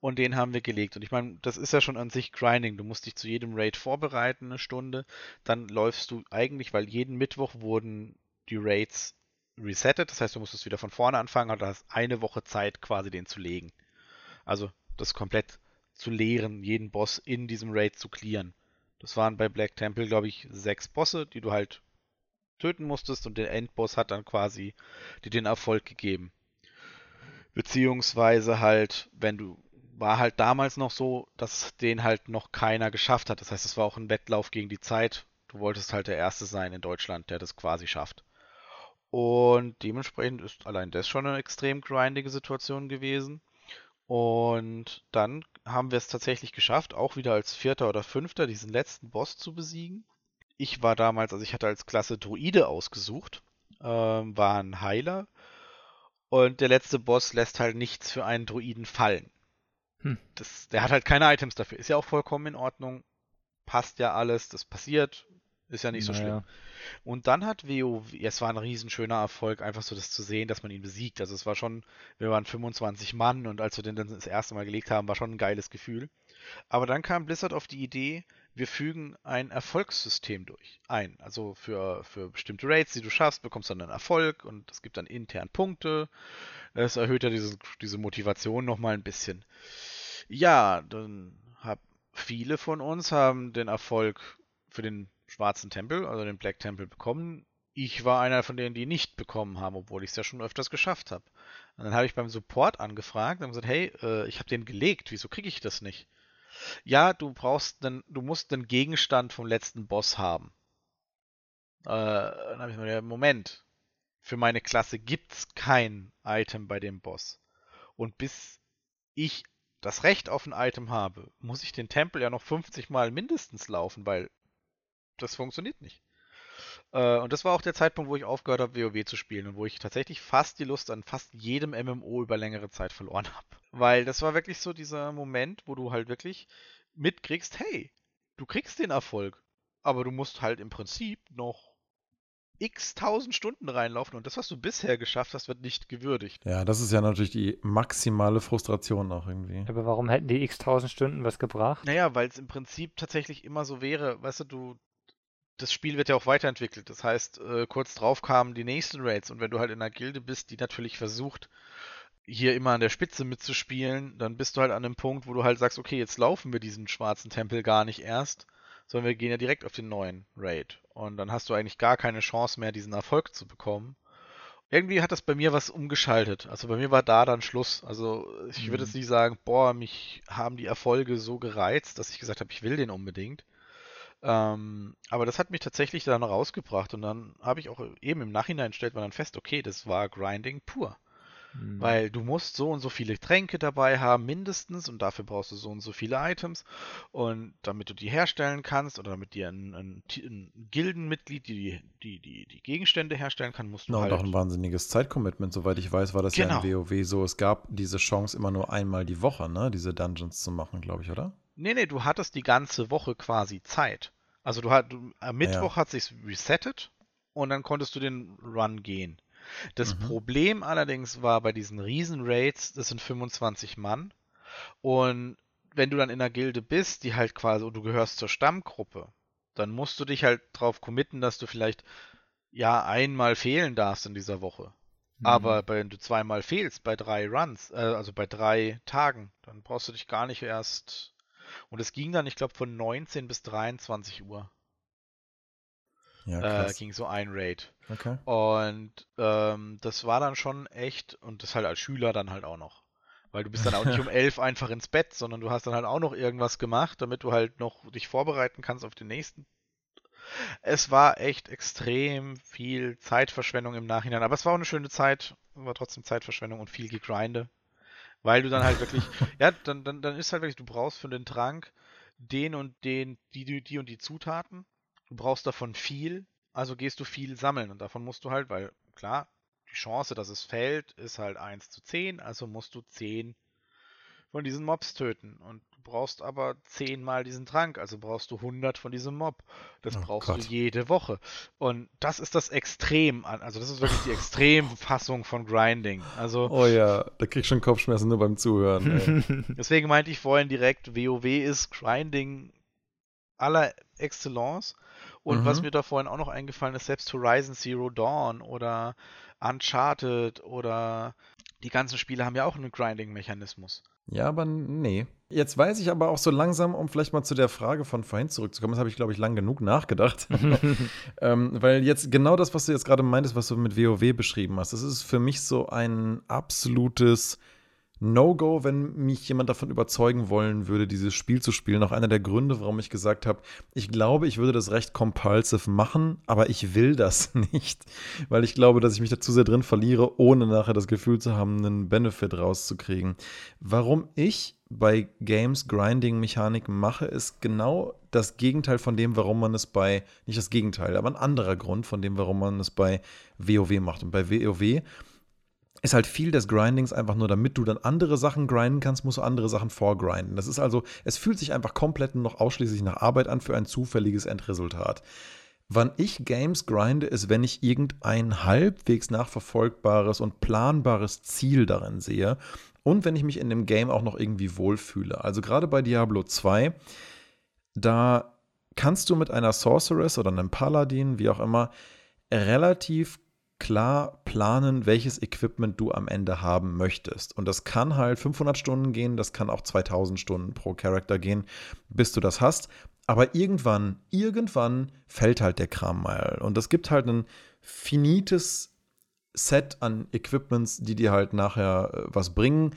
Speaker 3: und den haben wir gelegt. Und ich meine, das ist ja schon an sich Grinding. Du musst dich zu jedem Raid vorbereiten, eine Stunde. Dann läufst du eigentlich, weil jeden Mittwoch wurden die Raids resettet. Das heißt, du musst es wieder von vorne anfangen und hast eine Woche Zeit, quasi den zu legen. Also das komplett zu leeren, jeden Boss in diesem Raid zu clearen. Das waren bei Black Temple, glaube ich, sechs Bosse, die du halt töten musstest und der Endboss hat dann quasi dir den Erfolg gegeben. Beziehungsweise halt, wenn du, war halt damals noch so, dass den halt noch keiner geschafft hat. Das heißt, es war auch ein Wettlauf gegen die Zeit. Du wolltest halt der Erste sein in Deutschland, der das quasi schafft. Und dementsprechend ist allein das schon eine extrem grindige Situation gewesen. Und dann haben wir es tatsächlich geschafft, auch wieder als Vierter oder Fünfter diesen letzten Boss zu besiegen. Ich war damals, also ich hatte als Klasse Druide ausgesucht, ähm, war ein Heiler. Und der letzte Boss lässt halt nichts für einen Druiden fallen. Hm. Das, der hat halt keine Items dafür. Ist ja auch vollkommen in Ordnung. Passt ja alles, das passiert. Ist ja nicht so naja. schlimm. Und dann hat WoW, es war ein riesenschöner Erfolg, einfach so das zu sehen, dass man ihn besiegt. Also es war schon, wir waren 25 Mann und als wir den dann das erste Mal gelegt haben, war schon ein geiles Gefühl. Aber dann kam Blizzard auf die Idee, wir fügen ein Erfolgssystem durch ein. Also für, für bestimmte Raids, die du schaffst, bekommst du dann einen Erfolg und es gibt dann intern Punkte. Es erhöht ja diese, diese Motivation nochmal ein bisschen. Ja, dann haben viele von uns haben den Erfolg für den schwarzen Tempel, also den Black Temple, bekommen. Ich war einer von denen, die nicht bekommen haben, obwohl ich es ja schon öfters geschafft habe. Und dann habe ich beim Support angefragt und gesagt, hey, äh, ich habe den gelegt, wieso kriege ich das nicht? Ja, du brauchst einen, du musst den Gegenstand vom letzten Boss haben. Äh, dann habe ich mir gedacht, Moment, für meine Klasse gibt's kein Item bei dem Boss. Und bis ich das Recht auf ein Item habe, muss ich den Tempel ja noch 50 Mal mindestens laufen, weil das funktioniert nicht. Äh, und das war auch der Zeitpunkt, wo ich aufgehört habe, WoW zu spielen und wo ich tatsächlich fast die Lust an fast jedem MMO über längere Zeit verloren habe. Weil das war wirklich so dieser Moment, wo du halt wirklich mitkriegst, hey, du kriegst den Erfolg, aber du musst halt im Prinzip noch x tausend Stunden reinlaufen und das, was du bisher geschafft hast, wird nicht gewürdigt.
Speaker 1: Ja, das ist ja natürlich die maximale Frustration auch irgendwie.
Speaker 2: Aber warum hätten die x tausend Stunden was gebracht?
Speaker 3: Naja, weil es im Prinzip tatsächlich immer so wäre, weißt du, du, das Spiel wird ja auch weiterentwickelt. Das heißt, äh, kurz drauf kamen die nächsten Raids und wenn du halt in einer Gilde bist, die natürlich versucht, hier immer an der Spitze mitzuspielen, dann bist du halt an einem Punkt, wo du halt sagst, okay, jetzt laufen wir diesen schwarzen Tempel gar nicht erst, sondern wir gehen ja direkt auf den neuen Raid. Und dann hast du eigentlich gar keine Chance mehr, diesen Erfolg zu bekommen. Irgendwie hat das bei mir was umgeschaltet. Also bei mir war da dann Schluss. Also ich würde mhm. jetzt nicht sagen, boah, mich haben die Erfolge so gereizt, dass ich gesagt habe, ich will den unbedingt. Ähm, aber das hat mich tatsächlich dann rausgebracht und dann habe ich auch eben im Nachhinein stellt man dann fest, okay, das war Grinding pur. Mhm. Weil du musst so und so viele Tränke dabei haben, mindestens, und dafür brauchst du so und so viele Items. Und damit du die herstellen kannst, oder damit dir ein, ein, ein Gildenmitglied die, die, die, die Gegenstände herstellen kann, musst du
Speaker 1: no,
Speaker 3: halt.
Speaker 1: Und auch ein wahnsinniges Zeitcommitment, soweit ich weiß, war das genau. ja in WoW so. Es gab diese Chance immer nur einmal die Woche, ne, diese Dungeons zu machen, glaube ich, oder?
Speaker 3: Nee, nee, du hattest die ganze Woche quasi Zeit. Also du, hat, am Mittwoch ja. hat sich resettet und dann konntest du den Run gehen. Das mhm. Problem allerdings war bei diesen Riesen-Raids, das sind 25 Mann. Und wenn du dann in einer Gilde bist, die halt quasi, und du gehörst zur Stammgruppe, dann musst du dich halt drauf committen, dass du vielleicht ja einmal fehlen darfst in dieser Woche. Mhm. Aber wenn du zweimal fehlst bei drei Runs, äh, also bei drei Tagen, dann brauchst du dich gar nicht erst und es ging dann, ich glaube, von 19 bis 23 Uhr. Ja, äh, ging so ein Raid. Okay. Und ähm, das war dann schon echt, und das halt als Schüler dann halt auch noch. Weil du bist dann auch nicht um 11 einfach ins Bett, sondern du hast dann halt auch noch irgendwas gemacht, damit du halt noch dich vorbereiten kannst auf den nächsten. Es war echt extrem viel Zeitverschwendung im Nachhinein, aber es war auch eine schöne Zeit, war trotzdem Zeitverschwendung und viel Gegrinde. Weil du dann halt wirklich, ja, dann, dann, dann ist halt wirklich, du brauchst für den Trank den und den, die, die, die und die Zutaten. Du brauchst davon viel, also gehst du viel sammeln und davon musst du halt, weil klar, die Chance, dass es fällt, ist halt 1 zu 10, also musst du 10 von diesen Mobs töten. Und brauchst aber 10 mal diesen Trank, also brauchst du 100 von diesem Mob. Das
Speaker 1: Oh
Speaker 3: brauchst
Speaker 1: Gott.
Speaker 3: du jede Woche. Und das ist das Extrem also das ist wirklich die Extremfassung von Grinding. Also
Speaker 1: Oh ja, da krieg ich schon Kopfschmerzen nur beim Zuhören.
Speaker 3: Deswegen meinte ich vorhin direkt, WoW ist Grinding aller Excellence. Und was
Speaker 1: Mhm.
Speaker 3: mir da vorhin auch noch eingefallen ist, selbst Horizon Zero Dawn oder Uncharted oder die ganzen Spiele haben ja auch einen Grinding-Mechanismus.
Speaker 1: Ja, aber nee. Jetzt weiß ich aber auch so langsam, um vielleicht mal zu der Frage von vorhin zurückzukommen, das habe ich, glaube ich, lang genug nachgedacht. ähm, weil jetzt genau das, was du jetzt gerade meintest, was du mit WoW beschrieben hast, das ist für mich so ein absolutes No-Go, wenn mich jemand davon überzeugen wollen würde, dieses Spiel zu spielen. Auch einer der Gründe, warum ich gesagt habe, ich glaube, ich würde das recht compulsive machen, aber ich will das nicht, weil ich glaube, dass ich mich da zu sehr drin verliere, ohne nachher das Gefühl zu haben, einen Benefit rauszukriegen. Warum ich bei Games Grinding-Mechanik mache, ist genau das Gegenteil von dem, warum man es bei, nicht das Gegenteil, aber ein anderer Grund von dem, warum man es bei WoW macht. Und bei WoW ist halt viel des Grindings einfach nur, damit du dann andere Sachen grinden kannst, musst du andere Sachen vorgrinden. Das ist also, es fühlt sich einfach komplett noch ausschließlich nach Arbeit an für ein zufälliges Endresultat. Wann ich Games grinde, ist, wenn ich irgendein halbwegs nachverfolgbares und planbares Ziel darin sehe und wenn ich mich in dem Game auch noch irgendwie wohlfühle. Also gerade bei Diablo 2, da kannst du mit einer Sorceress oder einem Paladin, wie auch immer, relativ klar planen, welches Equipment du am Ende haben möchtest. Und das kann halt 500 Stunden gehen, das kann auch 2000 Stunden pro Charakter gehen, bis du das hast. Aber irgendwann, irgendwann fällt halt der Kram mal. Und es gibt halt ein finites Set an Equipments, die dir halt nachher äh, was bringen.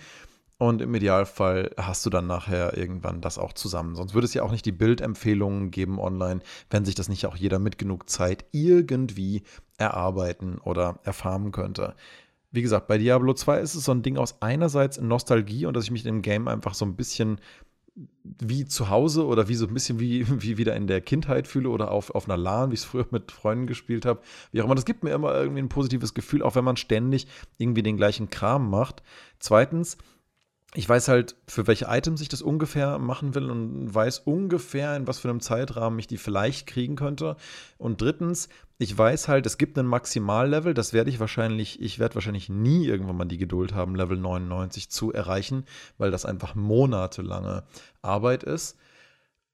Speaker 1: Und im Idealfall hast du dann nachher irgendwann das auch zusammen. Sonst würde es ja auch nicht die Bildempfehlungen geben online, wenn sich das nicht auch jeder mit genug Zeit irgendwie erarbeiten oder erfarmen könnte. Wie gesagt, bei Diablo 2 ist es so ein Ding aus einerseits Nostalgie und dass ich mich in dem Game einfach so ein bisschen wie zu Hause oder wie so ein bisschen wie, wie wieder in der Kindheit fühle oder auf, auf einer LAN, wie ich es früher mit Freunden gespielt habe. Wie auch immer, das gibt mir immer irgendwie ein positives Gefühl, auch wenn man ständig irgendwie den gleichen Kram macht. Zweitens, ich weiß halt, für welche Items ich das ungefähr machen will und weiß ungefähr, in was für einem Zeitrahmen ich die vielleicht kriegen könnte. Und drittens, ich weiß halt, es gibt einen Maximallevel, das werde ich wahrscheinlich, ich werde wahrscheinlich nie irgendwann mal die Geduld haben, Level 99 zu erreichen, weil das einfach monatelange Arbeit ist.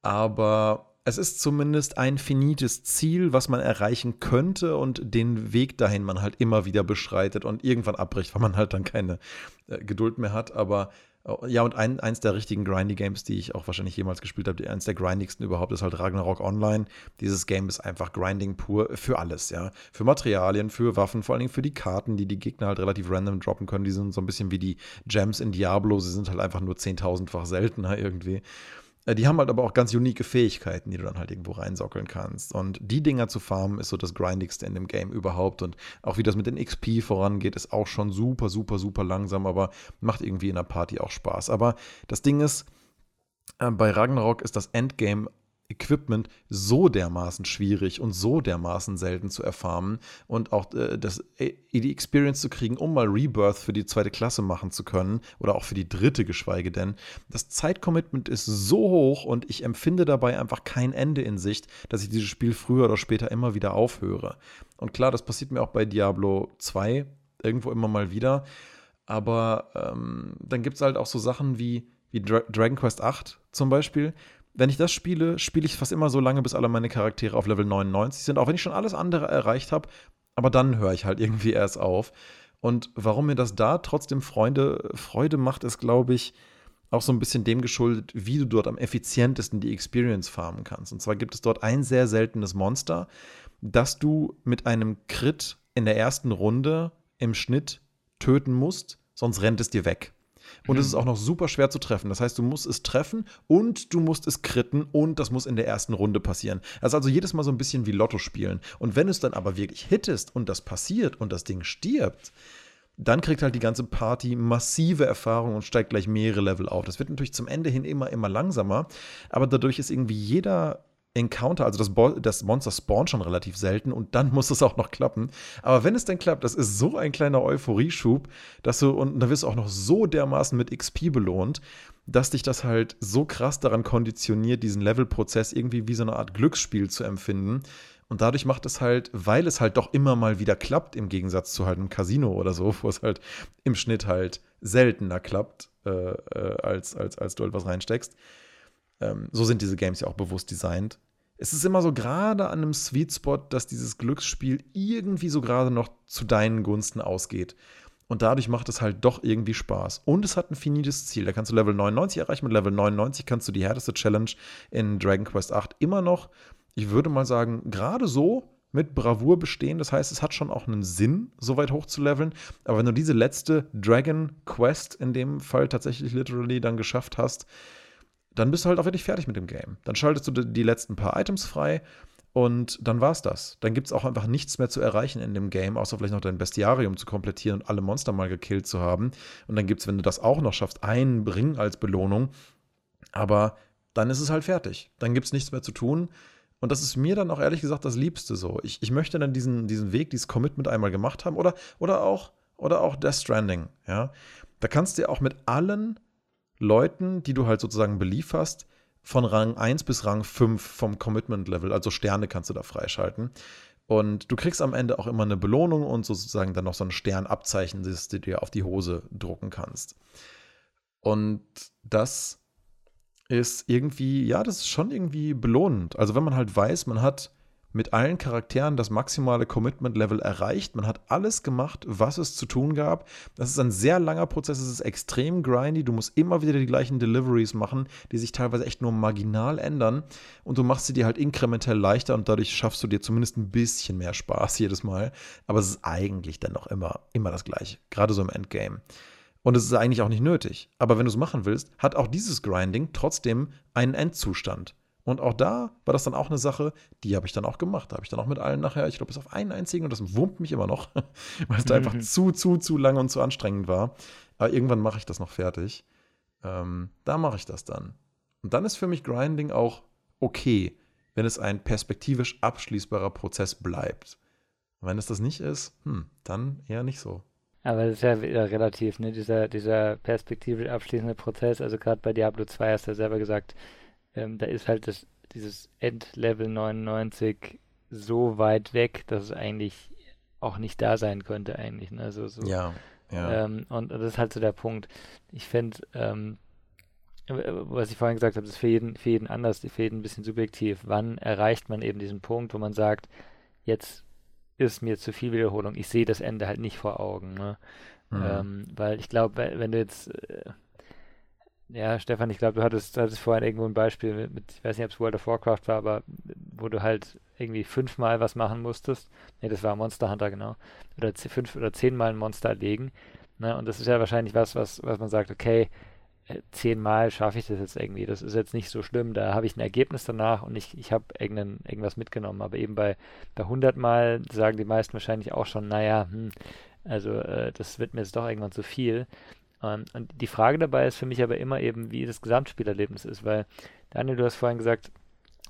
Speaker 1: Aber es ist zumindest ein finites Ziel, was man erreichen könnte und den Weg dahin man halt immer wieder beschreitet und irgendwann abbricht, weil man halt dann keine äh, Geduld mehr hat. Aber äh, ja, und ein, eins der richtigen Grindy-Games, die ich auch wahrscheinlich jemals gespielt habe, eins der grindigsten überhaupt, ist halt Ragnarok Online. Dieses Game ist einfach Grinding pur für alles, ja. Für Materialien, für Waffen, vor allen Dingen für die Karten, die die Gegner halt relativ random droppen können. Die sind so ein bisschen wie die Gems in Diablo. Sie sind halt einfach nur zehntausendfach seltener irgendwie. Äh, Die haben halt aber auch ganz unique Fähigkeiten, die du dann halt irgendwo reinsockeln kannst. Und die Dinger zu farmen ist so das Grindigste in dem Game überhaupt. Und auch wie das mit den XP vorangeht, ist auch schon super, super, super langsam, aber macht irgendwie in der Party auch Spaß. Aber das Ding ist, äh, bei Ragnarok ist das Endgame Equipment so dermaßen schwierig und so dermaßen selten zu erfarmen und auch äh, äh, die Experience zu kriegen, um mal Rebirth für die zweite Klasse machen zu können oder auch für die dritte geschweige denn. Das Zeitcommitment ist so hoch und ich empfinde dabei einfach kein Ende in Sicht, dass ich dieses Spiel früher oder später immer wieder aufhöre. Und klar, das passiert mir auch bei Diablo 2 irgendwo immer mal wieder. Aber ähm, dann gibt es halt auch so Sachen wie, wie Dra Dragon Quest 8 zum Beispiel. Wenn ich das spiele, spiele ich fast immer so lange, bis alle meine Charaktere auf Level 99 sind, auch wenn ich schon alles andere erreicht habe. Aber dann höre ich halt irgendwie erst auf. Und warum mir das da trotzdem Freunde, Freude macht, ist, glaube ich, auch so ein bisschen dem geschuldet, wie du dort am effizientesten die Experience farmen kannst. Und zwar gibt es dort ein sehr seltenes Monster, das du mit einem Crit in der ersten Runde im Schnitt töten musst, sonst rennt es dir weg. Und es ist auch noch super schwer zu treffen. Das heißt, du musst es treffen und du musst es kritten und das muss in der ersten Runde passieren. Das ist also jedes Mal so ein bisschen wie Lotto spielen. Und wenn es dann aber wirklich hittest und das passiert und das Ding stirbt, dann kriegt halt die ganze Party massive Erfahrung und steigt gleich mehrere Level auf. Das wird natürlich zum Ende hin immer, immer langsamer, aber dadurch ist irgendwie jeder Encounter, also das, Bo das Monster spawnt schon relativ selten und dann muss es auch noch klappen. Aber wenn es denn klappt, das ist so ein kleiner Euphorieschub, dass du, und da wirst du auch noch so dermaßen mit XP belohnt, dass dich das halt so krass daran konditioniert, diesen Levelprozess irgendwie wie so eine Art Glücksspiel zu empfinden. Und dadurch macht es halt, weil es halt doch immer mal wieder klappt, im Gegensatz zu halt einem Casino oder so, wo es halt im Schnitt halt seltener klappt, äh, äh, als, als, als du halt was reinsteckst. Ähm, so sind diese Games ja auch bewusst designt es ist immer so gerade an einem Sweet Spot, dass dieses Glücksspiel irgendwie so gerade noch zu deinen Gunsten ausgeht. Und dadurch macht es halt doch irgendwie Spaß. Und es hat ein finites Ziel. Da kannst du Level 99 erreichen. Mit Level 99 kannst du die härteste Challenge in Dragon Quest 8 immer noch, ich würde mal sagen, gerade so mit Bravour bestehen. Das heißt, es hat schon auch einen Sinn, so weit hoch zu leveln. Aber wenn du diese letzte Dragon Quest in dem Fall tatsächlich literally dann geschafft hast, dann bist du halt auch wirklich fertig mit dem Game. Dann schaltest du die letzten paar Items frei und dann war's das. Dann gibt es auch einfach nichts mehr zu erreichen in dem Game, außer vielleicht noch dein Bestiarium zu komplettieren und alle Monster mal gekillt zu haben. Und dann gibt es, wenn du das auch noch schaffst, einen Ring als Belohnung. Aber dann ist es halt fertig. Dann gibt es nichts mehr zu tun. Und das ist mir dann auch ehrlich gesagt das Liebste so. Ich, ich möchte dann diesen, diesen Weg, dieses Commitment einmal gemacht haben. Oder, oder, auch, oder auch Death Stranding. Ja? Da kannst du ja auch mit allen Leuten, die du halt sozusagen belieferst, von Rang 1 bis Rang 5 vom Commitment-Level, also Sterne kannst du da freischalten. Und du kriegst am Ende auch immer eine Belohnung und sozusagen dann noch so ein Sternabzeichen, das du dir auf die Hose drucken kannst. Und das ist irgendwie, ja, das ist schon irgendwie belohnend. Also wenn man halt weiß, man hat mit allen Charakteren das maximale Commitment-Level erreicht. Man hat alles gemacht, was es zu tun gab. Das ist ein sehr langer Prozess, es ist extrem grindy. Du musst immer wieder die gleichen Deliveries machen, die sich teilweise echt nur marginal ändern. Und du machst sie dir halt inkrementell leichter und dadurch schaffst du dir zumindest ein bisschen mehr Spaß jedes Mal. Aber es ist eigentlich dann noch immer, immer das Gleiche, gerade so im Endgame. Und es ist eigentlich auch nicht nötig. Aber wenn du es machen willst, hat auch dieses Grinding trotzdem einen Endzustand. Und auch da war das dann auch eine Sache, die habe ich dann auch gemacht. Da habe ich dann auch mit allen nachher, ich glaube, bis auf einen einzigen, und das wurmt mich immer noch, weil es da einfach mhm. zu, zu, zu lang und zu anstrengend war. Aber irgendwann mache ich das noch fertig. Ähm, da mache ich das dann. Und dann ist für mich Grinding auch okay, wenn es ein perspektivisch abschließbarer Prozess bleibt. Und wenn es das nicht ist, hm, dann eher nicht so.
Speaker 2: Aber das ist ja wieder relativ, ne? Dieser, dieser perspektivisch abschließende Prozess, also gerade bei Diablo 2 hast du ja selber gesagt, ähm, da ist halt das, dieses Endlevel 99 so weit weg, dass es eigentlich auch nicht da sein könnte eigentlich. Ne? So, so.
Speaker 1: Ja,
Speaker 2: ja. Ähm, und, und, das ist halt so der Punkt. Ich finde, ähm, was ich vorhin gesagt habe, ist für jeden, für jeden anders, für jeden ein bisschen subjektiv. Wann erreicht man eben diesen Punkt, wo man sagt, jetzt ist mir zu viel Wiederholung, ich sehe das Ende halt nicht vor Augen. Ne? Mhm. Ähm, weil ich glaube, wenn du jetzt äh, ja, Stefan, ich glaube, du hattest, hattest vorhin irgendwo ein Beispiel mit, mit ich weiß nicht, ob es World of Warcraft war, aber wo du halt irgendwie fünfmal was machen musstest. Ne, das war Monster Hunter, genau. Oder fünf oder zehnmal ein Monster erlegen. Ne? Und das ist ja wahrscheinlich was, was, was man sagt, okay, äh, zehnmal schaffe ich das jetzt irgendwie. Das ist jetzt nicht so schlimm. Da habe ich ein Ergebnis danach und ich, ich habe irgendwas mitgenommen. Aber eben bei, bei 100 Mal sagen die meisten wahrscheinlich auch schon, naja, hm, also äh, das wird mir jetzt doch irgendwann zu viel. Und, und die Frage dabei ist für mich aber immer eben, wie das Gesamtspielerlebnis ist, weil, Daniel, du hast vorhin gesagt,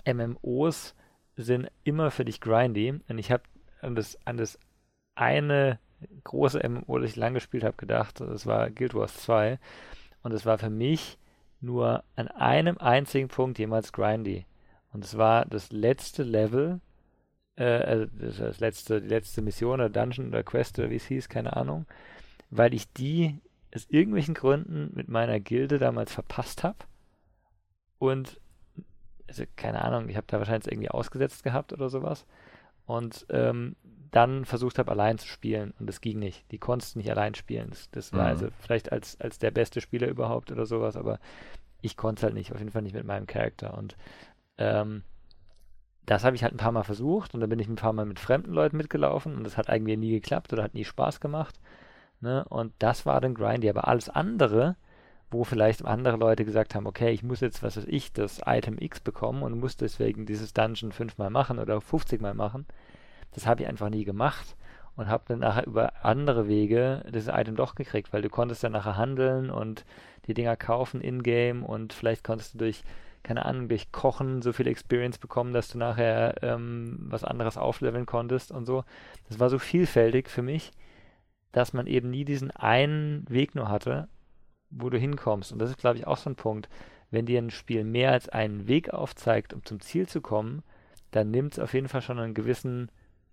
Speaker 2: MMOs sind immer für dich grindy. Und ich habe an das, an das eine große MMO, das ich lange gespielt habe, gedacht. Das war Guild Wars 2. Und es war für mich nur an einem einzigen Punkt jemals grindy. Und es war das letzte Level, äh, also das letzte, die letzte Mission oder Dungeon oder Quest oder wie es hieß, keine Ahnung, weil ich die aus irgendwelchen Gründen mit meiner Gilde damals verpasst habe. Und, also keine Ahnung, ich habe da wahrscheinlich irgendwie ausgesetzt gehabt oder sowas. Und ähm, dann versucht habe, allein zu spielen. Und das ging nicht. Die konntest nicht allein spielen. Das, das war mhm. also vielleicht als, als der beste Spieler überhaupt oder sowas, aber ich konnte es halt nicht. Auf jeden Fall nicht mit meinem Charakter. Und ähm, das habe ich halt ein paar Mal versucht und dann bin ich ein paar Mal mit fremden Leuten mitgelaufen und das hat eigentlich nie geklappt oder hat nie Spaß gemacht. Ne? Und das war dann Grindy. Aber alles andere, wo vielleicht andere Leute gesagt haben, okay, ich muss jetzt, was weiß ich, das Item X bekommen und muss deswegen dieses Dungeon fünfmal machen oder 50 Mal machen, das habe ich einfach nie gemacht und habe dann nachher über andere Wege das Item doch gekriegt, weil du konntest dann nachher handeln und die Dinger kaufen in-game und vielleicht konntest du durch keine Ahnung, durch Kochen so viel Experience bekommen, dass du nachher ähm, was anderes aufleveln konntest und so. Das war so vielfältig für mich, dass man eben nie diesen einen Weg nur hatte, wo du hinkommst. Und das ist, glaube ich, auch so ein Punkt. Wenn dir ein Spiel mehr als einen Weg aufzeigt, um zum Ziel zu kommen, dann nimmt es auf jeden Fall schon einen gewissen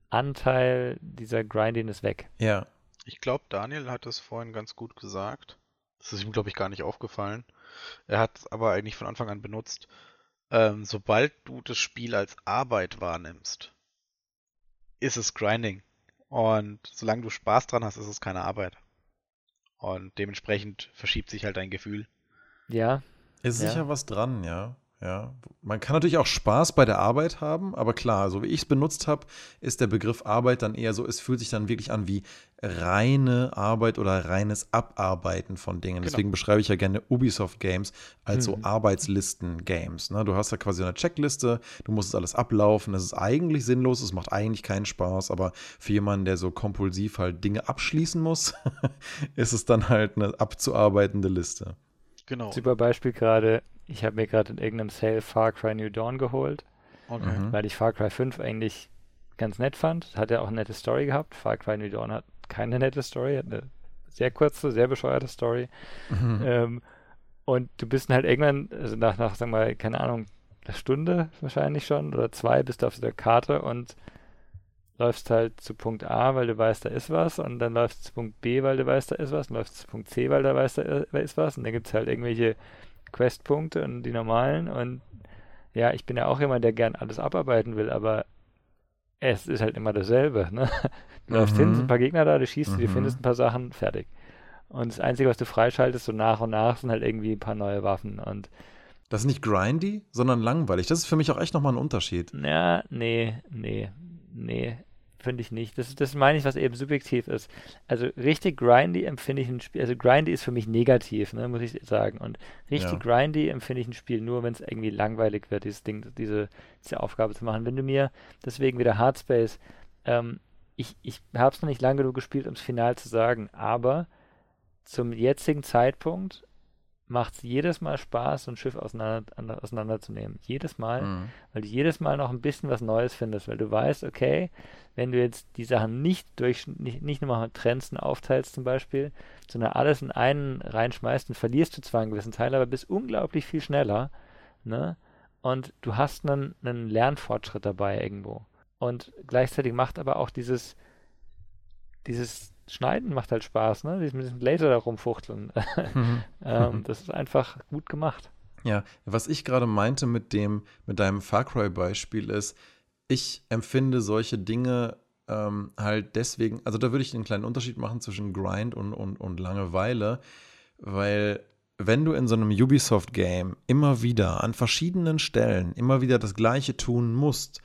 Speaker 2: Anteil dieser Grindiness weg.
Speaker 1: Ja.
Speaker 3: Ich glaube, Daniel hat das vorhin ganz gut gesagt. Das ist ihm, glaube ich, gar nicht aufgefallen. Er hat es aber eigentlich von Anfang an benutzt. Ähm, sobald du das Spiel als Arbeit wahrnimmst, ist es Grinding. Und solange du Spaß dran hast, ist es keine Arbeit. Und dementsprechend verschiebt sich halt dein Gefühl.
Speaker 2: Ja.
Speaker 1: Ist
Speaker 2: Ja.
Speaker 1: sicher was dran, ja. Ja. Man kann natürlich auch Spaß bei der Arbeit haben, aber klar, so wie ich es benutzt habe, ist der Begriff Arbeit dann eher so, es fühlt sich dann wirklich an wie reine Arbeit oder reines Abarbeiten von Dingen.
Speaker 3: Genau.
Speaker 1: Deswegen beschreibe ich ja gerne Ubisoft-Games als so
Speaker 2: Mhm.
Speaker 1: Arbeitslisten-Games. Ne? Du hast ja quasi eine Checkliste, du musst es alles ablaufen, es ist eigentlich sinnlos, es macht eigentlich keinen Spaß, aber für jemanden, der so kompulsiv halt Dinge abschließen muss, ist es dann halt eine abzuarbeitende Liste.
Speaker 3: Genau.
Speaker 2: Super Beispiel gerade. Ich habe mir gerade in irgendeinem Sale Far Cry New Dawn geholt,
Speaker 3: Okay.
Speaker 1: Mhm.
Speaker 2: weil ich Far Cry 5 eigentlich ganz nett fand. Hat ja auch eine nette Story gehabt. Far Cry New Dawn hat keine nette Story, hat eine sehr kurze, sehr bescheuerte Story.
Speaker 1: Mhm.
Speaker 2: Ähm, und du bist dann halt irgendwann, also nach, nach, sagen wir mal, keine Ahnung, einer Stunde wahrscheinlich schon oder zwei, bist du auf der Karte und läufst halt zu Punkt A, weil du weißt, da ist was, und dann läufst du zu Punkt B, weil du weißt, da ist was, und läufst zu Punkt C, weil du weißt, da ist was, und dann gibt es halt irgendwelche Questpunkte und die normalen, und ja, ich bin ja auch jemand, der gern alles abarbeiten will, aber es ist halt immer dasselbe, ne? Du läufst hin,
Speaker 1: Mhm.
Speaker 2: sind ein paar Gegner da, du schießt, du
Speaker 1: Mhm.
Speaker 2: findest ein paar Sachen, fertig. Und das Einzige, was du freischaltest, so nach und nach, sind halt irgendwie ein paar neue Waffen. Und
Speaker 1: Das ist nicht grindy, sondern langweilig. Das ist für mich auch echt nochmal ein Unterschied.
Speaker 2: ja, nee, nee, nee, finde ich nicht. Das, das meine ich, was eben subjektiv ist. Also richtig grindy empfinde ich ein Spiel, also grindy ist für mich negativ, ne, muss ich sagen. Und richtig
Speaker 1: Ja.
Speaker 2: grindy empfinde ich ein Spiel nur, wenn es irgendwie langweilig wird, dieses Ding, diese, diese Aufgabe zu machen. Wenn du mir, deswegen wieder Hardspace, ähm, ich, ich habe es noch nicht lange genug gespielt, um es final zu sagen, aber zum jetzigen Zeitpunkt macht es jedes Mal Spaß, so ein Schiff auseinander, ander- auseinanderzunehmen. Jedes Mal,
Speaker 1: Mhm.
Speaker 2: weil du jedes Mal noch ein bisschen was Neues findest, weil du weißt, okay, wenn du jetzt die Sachen nicht durch, nicht, nicht nur mal trennst und aufteilst zum Beispiel, sondern alles in einen reinschmeißt, dann verlierst du zwar einen gewissen Teil, aber bist unglaublich viel schneller, ne? Und du hast einen, einen Lernfortschritt dabei irgendwo. Und gleichzeitig macht aber auch dieses, dieses Schneiden macht halt Spaß, ne? Mit diesem Laser da rumfuchteln.
Speaker 1: Mhm.
Speaker 2: ähm, das ist einfach gut gemacht.
Speaker 1: Ja, was ich gerade meinte mit dem, mit deinem Far Cry-Beispiel ist, ich empfinde solche Dinge ähm, halt deswegen, also da würde ich einen kleinen Unterschied machen zwischen Grind und, und, und Langeweile, weil wenn du in so einem Ubisoft-Game immer wieder an verschiedenen Stellen immer wieder das Gleiche tun musst,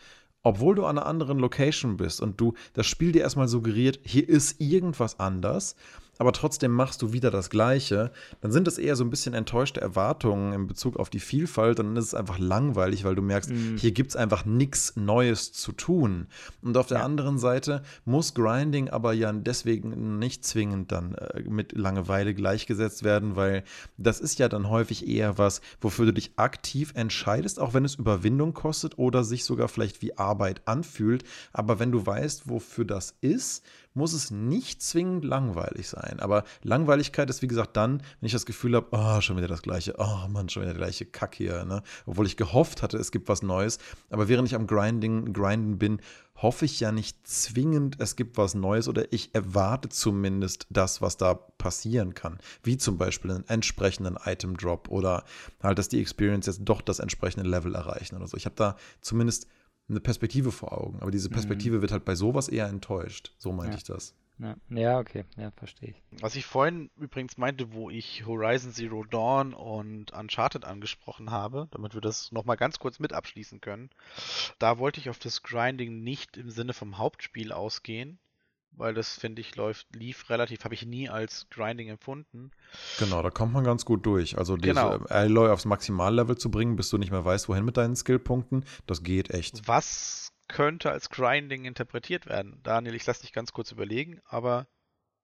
Speaker 1: obwohl du an einer anderen Location bist und du das Spiel dir erstmal suggeriert, hier ist irgendwas anders, aber trotzdem machst du wieder das Gleiche, dann sind das eher so ein bisschen enttäuschte Erwartungen in Bezug auf die Vielfalt und dann ist es einfach langweilig, weil du merkst,
Speaker 2: Mhm.
Speaker 1: hier gibt es einfach nichts Neues zu tun. Und auf der
Speaker 2: Ja.
Speaker 1: anderen Seite muss Grinding aber ja deswegen nicht zwingend dann äh, mit Langeweile gleichgesetzt werden, weil das ist ja dann häufig eher was, wofür du dich aktiv entscheidest, auch wenn es Überwindung kostet oder sich sogar vielleicht wie Arbeit anfühlt. Aber wenn du weißt, wofür das ist, muss es nicht zwingend langweilig sein. Aber Langweiligkeit ist, wie gesagt, dann, wenn ich das Gefühl habe, oh, schon wieder das Gleiche, oh Mann, schon wieder der gleiche Kack hier, ne? Obwohl ich gehofft hatte, es gibt was Neues. Aber während ich am Grinding, Grinden bin, hoffe ich ja nicht zwingend, es gibt was Neues oder ich erwarte zumindest das, was da passieren kann. Wie zum Beispiel einen entsprechenden Item-Drop oder halt, dass die Experience jetzt doch das entsprechende Level erreichen oder so. Ich habe da zumindest eine Perspektive vor Augen. Aber diese Perspektive wird halt bei sowas eher enttäuscht. So meinte
Speaker 2: Ja.
Speaker 1: ich das.
Speaker 2: Ja, ja okay, ja, verstehe ich.
Speaker 3: Was ich vorhin übrigens meinte, wo ich Horizon Zero Dawn und Uncharted angesprochen habe, damit wir das nochmal ganz kurz mit abschließen können, da wollte ich auf das Grinding nicht im Sinne vom Hauptspiel ausgehen, weil das, finde ich, läuft, lief relativ, habe ich nie als Grinding empfunden.
Speaker 1: Genau, da kommt man ganz gut durch. Also diese
Speaker 3: Genau.
Speaker 1: Alloy aufs Maximallevel zu bringen, bis du nicht mehr weißt, wohin mit deinen Skillpunkten, das geht echt.
Speaker 3: Was könnte als Grinding interpretiert werden? Daniel, ich lasse dich ganz kurz überlegen, aber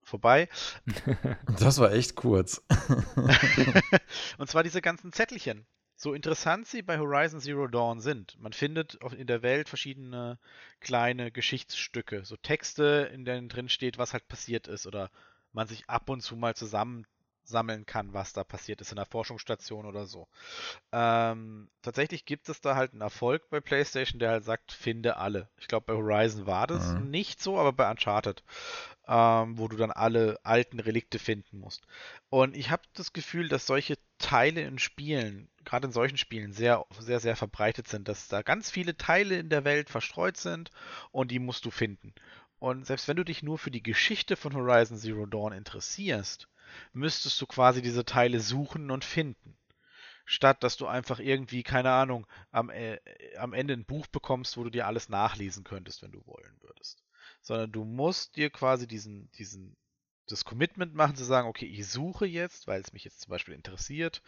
Speaker 3: vorbei.
Speaker 1: Das war echt kurz.
Speaker 3: und zwar diese ganzen Zettelchen. So interessant sie bei Horizon Zero Dawn sind, man findet in der Welt verschiedene kleine Geschichtsstücke, so Texte, in denen drin steht, was halt passiert ist oder man sich ab und zu mal zusammen sammeln kann, was da passiert ist in der Forschungsstation oder so. Ähm, tatsächlich gibt es da halt einen Erfolg bei PlayStation, der halt sagt, finde alle. Ich glaube, bei Horizon war das mhm. nicht so, aber bei Uncharted, ähm, wo du dann alle alten Relikte finden musst. Und ich habe das Gefühl, dass solche Teile in Spielen, gerade in solchen Spielen, sehr, sehr, sehr verbreitet sind, dass da ganz viele Teile in der Welt verstreut sind und die musst du finden. Und selbst wenn du dich nur für die Geschichte von Horizon Zero Dawn interessierst, müsstest du quasi diese Teile suchen und finden. Statt dass du einfach irgendwie, keine Ahnung, am, äh, am Ende ein Buch bekommst, wo du dir alles nachlesen könntest, wenn du wollen würdest. Sondern du musst dir quasi diesen, diesen, das Commitment machen, zu sagen, okay, ich suche jetzt, weil es mich jetzt zum Beispiel interessiert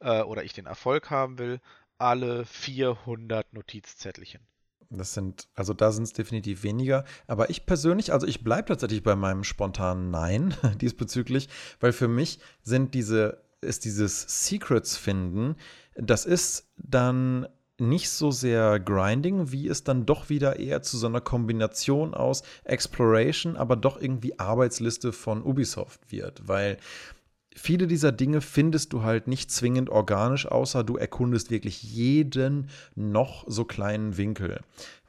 Speaker 3: äh, oder ich den Erfolg haben will, alle 400 Notizzettelchen.
Speaker 1: Das sind, also da sind es definitiv weniger. Aber ich persönlich, also ich bleibe tatsächlich bei meinem spontanen Nein diesbezüglich, weil für mich sind diese, ist dieses Secrets finden, das ist dann nicht so sehr Grinding, wie es dann doch wieder eher zu so einer Kombination aus Exploration, aber doch irgendwie Arbeitsliste von Ubisoft wird, weil viele dieser Dinge findest du halt nicht zwingend organisch, außer du erkundest wirklich jeden noch so kleinen Winkel.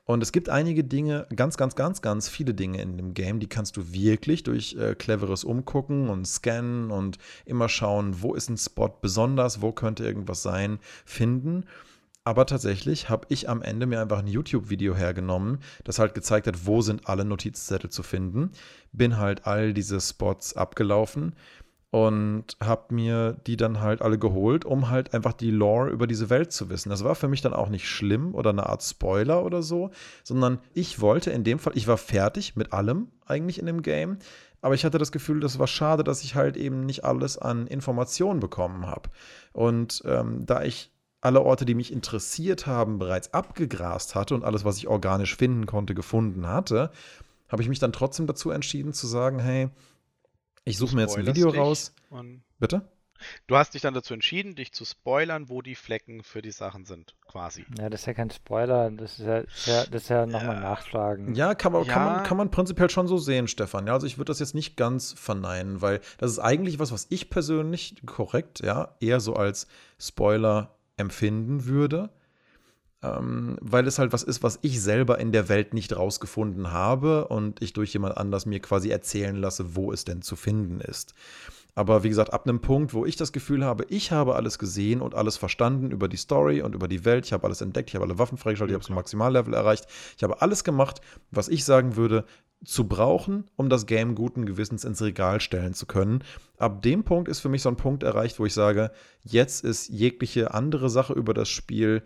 Speaker 1: Und es gibt einige Dinge, ganz, ganz, ganz, ganz viele Dinge in dem Game, die kannst du wirklich durch äh, cleveres Umgucken und Scannen und immer schauen, wo ist ein Spot besonders, wo könnte irgendwas sein, finden. Aber tatsächlich habe ich am Ende mir einfach ein YouTube-Video hergenommen, das halt gezeigt hat, wo sind alle Notizzettel zu finden. Bin halt all diese Spots abgelaufen und habe mir die dann halt alle geholt, um halt einfach die Lore über diese Welt zu wissen. Das war für mich dann auch nicht schlimm oder eine Art Spoiler oder so, sondern ich wollte in dem Fall, ich war fertig mit allem eigentlich in dem Game, aber ich hatte das Gefühl, das war schade, dass ich halt eben nicht alles an Informationen bekommen habe. Und ähm, da ich alle Orte, die mich interessiert haben, bereits abgegrast hatte und alles, was ich organisch finden konnte, gefunden hatte, habe ich mich dann trotzdem dazu entschieden zu sagen, hey, ich suche mir jetzt ein Video raus. Bitte?
Speaker 3: Du hast dich dann dazu entschieden, dich zu spoilern, wo die Flecken für die Sachen sind, quasi.
Speaker 2: Ja, das ist ja kein Spoiler, das ist ja, das ist ja, das ist ja nochmal ja. nachschlagen.
Speaker 1: Ja, kann man, ja. Kann, man, kann man prinzipiell schon so sehen, Stefan. Ja, also ich würde das jetzt nicht ganz verneinen, weil das ist eigentlich was, was ich persönlich korrekt, ja, eher so als Spoiler empfinden würde ähm, weil es halt was ist, was ich selber in der Welt nicht rausgefunden habe und ich durch jemand anders mir quasi erzählen lasse, wo es denn zu finden ist. Aber wie gesagt, ab einem Punkt, wo ich das Gefühl habe, ich habe alles gesehen und alles verstanden über die Story und über die Welt, ich habe alles entdeckt, ich habe alle Waffen freigeschaltet, ich habe das Maximallevel erreicht, ich habe alles gemacht, was ich sagen würde, zu brauchen, um das Game guten Gewissens ins Regal stellen zu können. Ab dem Punkt ist für mich so ein Punkt erreicht, wo ich sage, jetzt ist jegliche andere Sache über das Spiel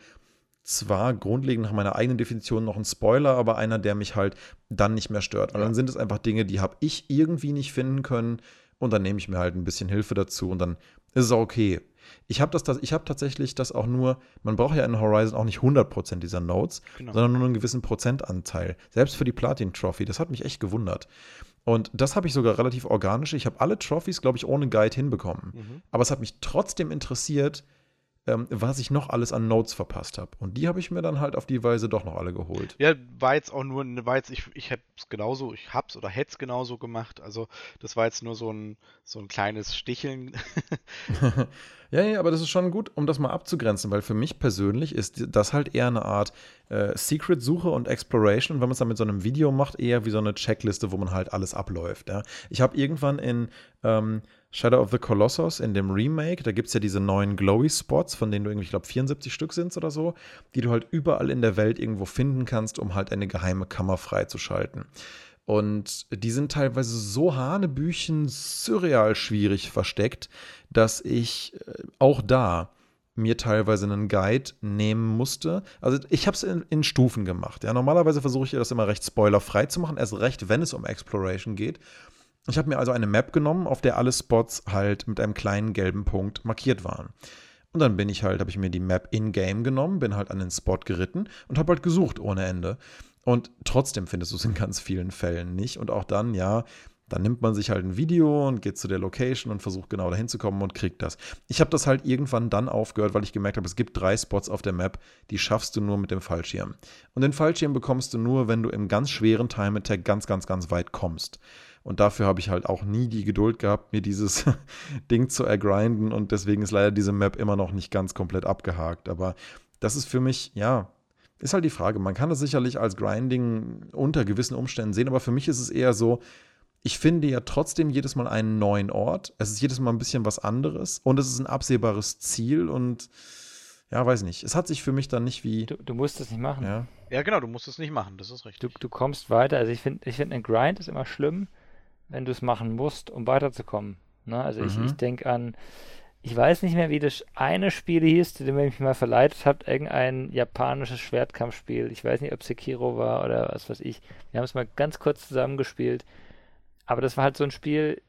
Speaker 1: zwar grundlegend nach meiner eigenen Definition noch ein Spoiler, aber einer, der mich halt dann nicht mehr stört. Und dann sind es einfach Dinge, die habe ich irgendwie nicht finden können und dann nehme ich mir halt ein bisschen Hilfe dazu und dann ist es auch okay. Ich habe das, ich habe tatsächlich das auch nur, man braucht ja in Horizon auch nicht 100% dieser Notes, genau. sondern nur einen gewissen Prozentanteil. Selbst für die Platin Trophy, das hat mich echt gewundert. Und das habe ich sogar relativ organisch. Ich habe alle Trophys, glaube ich, ohne Guide hinbekommen. Mhm. Aber es hat mich trotzdem interessiert, ähm, was ich noch alles an Notes verpasst habe. Und die habe ich mir dann halt auf die Weise doch noch alle geholt.
Speaker 3: Ja, war jetzt auch nur, war jetzt, ich, ich habe es genauso, ich hab's oder hätte es genauso gemacht. Also das war jetzt nur so ein, so ein kleines Sticheln.
Speaker 1: ja, ja, aber das ist schon gut, um das mal abzugrenzen, weil für mich persönlich ist das halt eher eine Art äh, Secret-Suche und Exploration. Und wenn man es dann mit so einem Video macht, eher wie so eine Checkliste, wo man halt alles abläuft. Ja. Ich habe irgendwann in ähm, Shadow of the Colossus in dem Remake, da gibt es ja diese neuen Glowy-Spots, von denen du irgendwie, ich glaube, 74 Stück sind oder so, die du halt überall in der Welt irgendwo finden kannst, um halt eine geheime Kammer freizuschalten. Und die sind teilweise so hanebüchen surreal schwierig versteckt, dass ich äh, auch da mir teilweise einen Guide nehmen musste. Also ich habe es in, in, Stufen gemacht. Ja, normalerweise versuche ich das immer recht spoilerfrei zu machen, erst recht, wenn es um Exploration geht. Ich habe mir also eine Map genommen, auf der alle Spots halt mit einem kleinen gelben Punkt markiert waren. Und dann bin ich halt, habe ich mir die Map in-game genommen, bin halt an den Spot geritten und habe halt gesucht ohne Ende. Und trotzdem findest du es in ganz vielen Fällen nicht. Und auch dann, ja, Dann nimmt man sich halt ein Video und geht zu der Location und versucht genau dahin zu kommen und kriegt das. Ich habe das halt irgendwann dann aufgehört, weil ich gemerkt habe, es gibt drei Spots auf der Map, die schaffst du nur mit dem Fallschirm. Und den Fallschirm bekommst du nur, wenn du im ganz schweren Time Attack ganz, ganz, ganz weit kommst. Und dafür habe ich halt auch nie die Geduld gehabt, mir dieses Ding zu ergrinden. Und deswegen ist leider diese Map immer noch nicht ganz komplett abgehakt. Aber das ist für mich, ja, ist halt die Frage. Man kann das sicherlich als Grinding unter gewissen Umständen sehen, aber für mich ist es eher so, ich finde ja trotzdem jedes Mal einen neuen Ort. Es ist jedes Mal ein bisschen was anderes und es ist ein absehbares Ziel und ja, weiß nicht. Es hat sich für mich dann nicht wie.
Speaker 2: Du, du musst es nicht machen.
Speaker 3: Ja. ja, genau, du musst es nicht machen, das ist richtig.
Speaker 2: Du, du kommst weiter. Also ich finde, ich finde, ein Grind ist immer schlimm, wenn du es machen musst, um weiterzukommen. Ne? Also mhm. ich, ich denke an, ich weiß nicht mehr, wie das eine Spiel hieß, zu dem ihr mich mal verleitet habt, irgendein japanisches Schwertkampfspiel. Ich weiß nicht, ob Sekiro war oder was weiß ich. Wir haben es mal ganz kurz zusammengespielt. Aber das war halt so ein Spiel,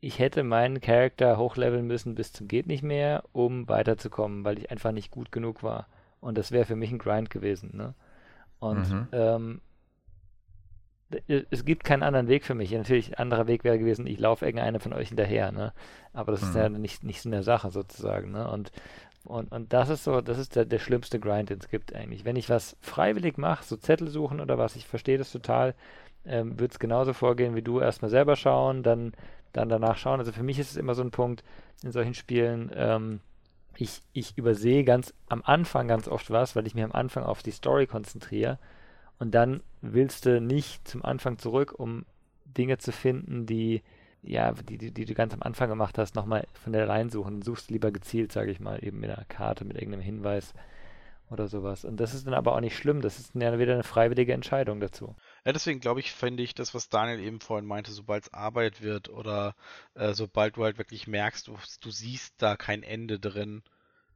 Speaker 2: ich hätte meinen Charakter hochleveln müssen bis zum geht nicht mehr, um weiterzukommen, weil ich einfach nicht gut genug war. Und das wäre für mich ein Grind gewesen. Ne? Und mhm. ähm, es gibt keinen anderen Weg für mich. Natürlich, ein anderer Weg wäre gewesen, ich laufe irgendeiner von euch hinterher, ne? Aber das mhm. ist ja nicht, nicht so eine Sache sozusagen, ne? Und, und, und das ist so, das ist der, der schlimmste Grind, den es gibt eigentlich. Wenn ich was freiwillig mache, so Zettel suchen oder was, ich verstehe das total, ähm, wird es genauso vorgehen wie du, erstmal selber schauen, dann, dann danach schauen. Also für mich ist es immer so ein Punkt in solchen Spielen, ähm, ich, ich übersehe ganz am Anfang ganz oft was, weil ich mich am Anfang auf die Story konzentriere und dann willst du nicht zum Anfang zurück, um Dinge zu finden, die, ja, die, die, die du ganz am Anfang gemacht hast, nochmal von der reinsuchen. Suchst lieber gezielt, sage ich mal, eben mit einer Karte, mit irgendeinem Hinweis oder sowas. Und das ist dann aber auch nicht schlimm. Das ist ja wieder eine freiwillige Entscheidung dazu.
Speaker 3: Ja, deswegen glaube ich, finde ich das, was Daniel eben vorhin meinte, sobald es Arbeit wird oder äh, sobald du halt wirklich merkst, du, du siehst da kein Ende drin,